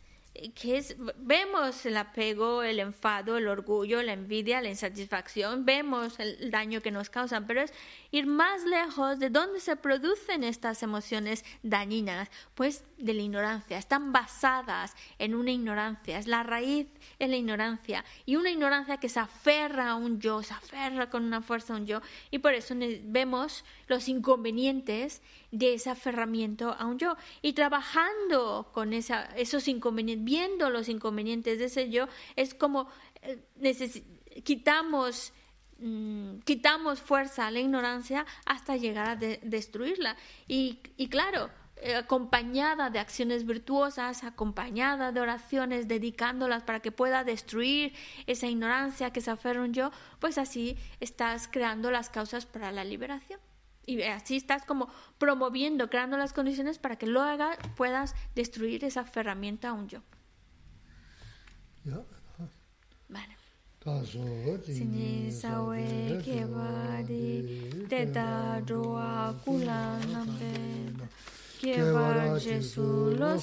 que es, vemos el apego, el enfado, el orgullo, la envidia, la insatisfacción, vemos el daño que nos causan, pero es ir más lejos de dónde se producen estas emociones dañinas, pues de la ignorancia, están basadas en una ignorancia, es la raíz en la ignorancia. Y una ignorancia que se aferra a un yo, se aferra con una fuerza a un yo. Y por eso vemos los inconvenientes de ese aferramiento a un yo y trabajando con esa, esos inconvenientes, viendo los inconvenientes de ese yo, es como eh, quitamos mm, quitamos fuerza a la ignorancia hasta llegar a destruirla. Y, y claro, eh, acompañada de acciones virtuosas, acompañada de oraciones, dedicándolas para que pueda destruir esa ignorancia que se aferra un yo, pues así estás creando las causas para la liberación. Y así estás como promoviendo, creando las condiciones para que luego puedas destruir esa aferramiento a un yo. Vale. Jesu lo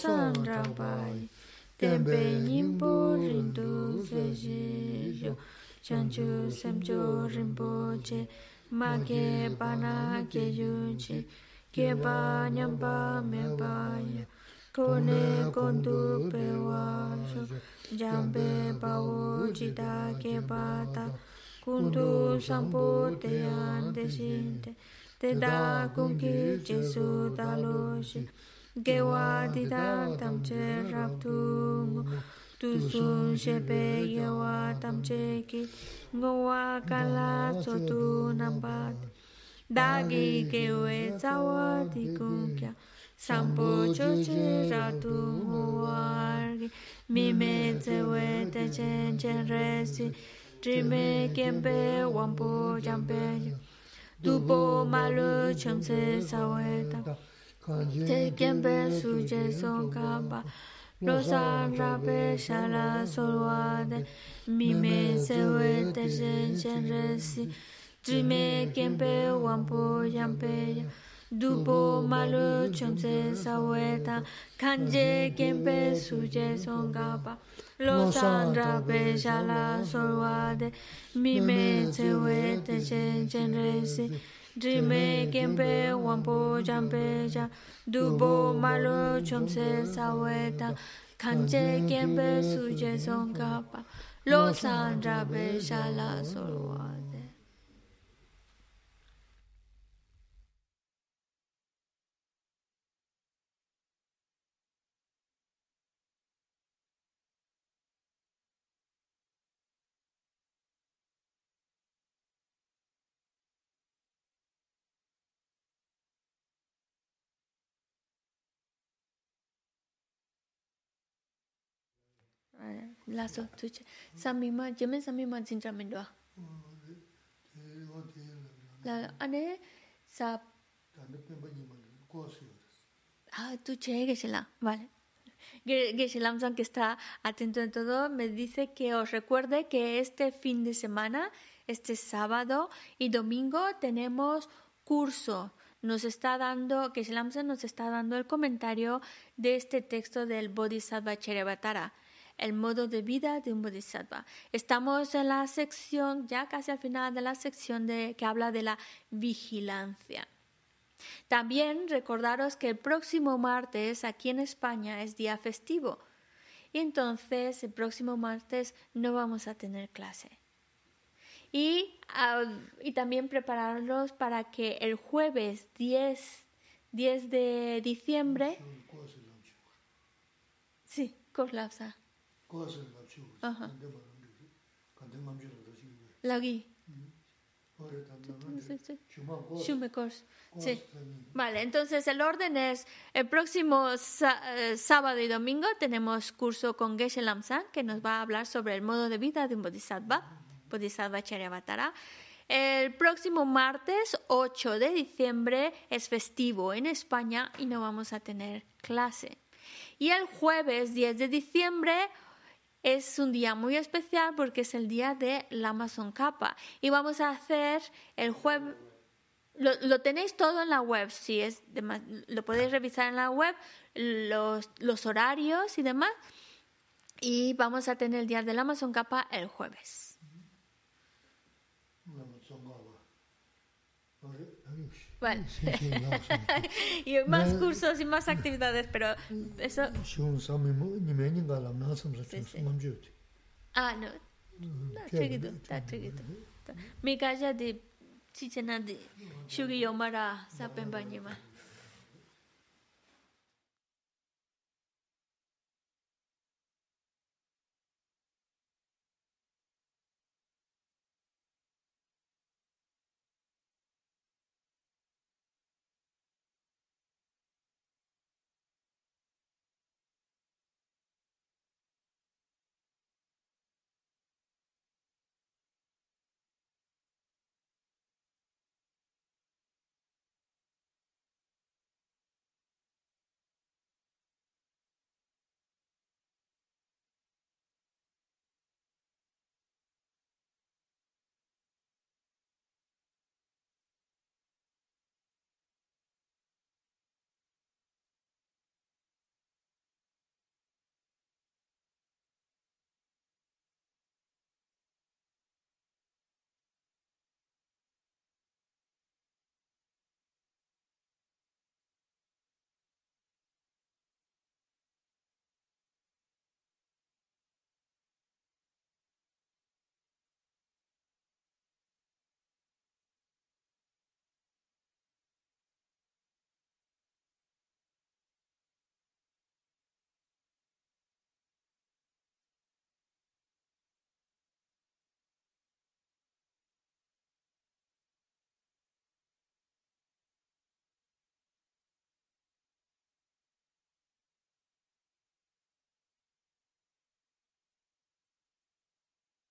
tempe rindu yo, chanchu semcho ma ge pa na ge yu chi ge pa nyam pa me pa ya. Ko ne kon du pe wa shu jam pe pa wo chi ta ge pa ta. Kun du sam po te an de shin te te da kun ki je su da lo shi. Ge wa di da tam che rap tu tu sun she pe ye wa tam che ki. ngoa kala chotu nambat dagi kewe zawa dikunkya sampo choche ratu muwargi mime zewe techen chen resi trime kempe wampo jampe dupo malu chomse saweta te kempe suje songkaba Rosa rabe shara solwa mi me se te shen chen resi Trime kempe wampo yampe Dupo malu chomse saweta Kanje kempe suje songapa Rosa rabe shara solwa mi me se te shen chen resi Dime quien Jime Gembe Wambo Jambeja Dubo Malo Chomse Saweta Kanje Gembe Suje Songkapa Lo Sandrabe Shala Solwat laso tuche samima jemen samima jinja mendwa la ane sa ah tu che gesela vale. Geshe que está atento en todo, me dice que os recuerde que este fin de semana, este sábado y domingo, tenemos curso. Nos está dando, Geshe nos está dando el comentario de este texto del Bodhisattva Cherevatara el modo de vida de un bodhisattva. Estamos en la sección, ya casi al final de la sección de, que habla de la vigilancia. También recordaros que el próximo martes aquí en España es día festivo y entonces el próximo martes no vamos a tener clase. Y, ah, y también prepararlos para que el jueves 10, 10 de diciembre... Sí, Koslapsa. Sí. Vale, entonces el orden es el próximo eh, sábado y domingo tenemos curso con Geshe Lamsan que nos va a hablar sobre el modo de vida de un bodhisattva, bodhisattva Charyavatara. El próximo martes 8 de diciembre es festivo en España y no vamos a tener clase. Y el jueves 10 de diciembre es un día muy especial porque es el día de la Amazon Capa y vamos a hacer el jueves lo, tenéis todo en la web, si es lo podéis revisar en la web, los, los horarios y demás. Y vamos a tener el Día del Amazon Capa el jueves. Bueno, y más cursos y más actividades, pero eso... Ah, no. No, chiquito, está chiquito. Mi casa de chichena de shugi yomara sapen bañima.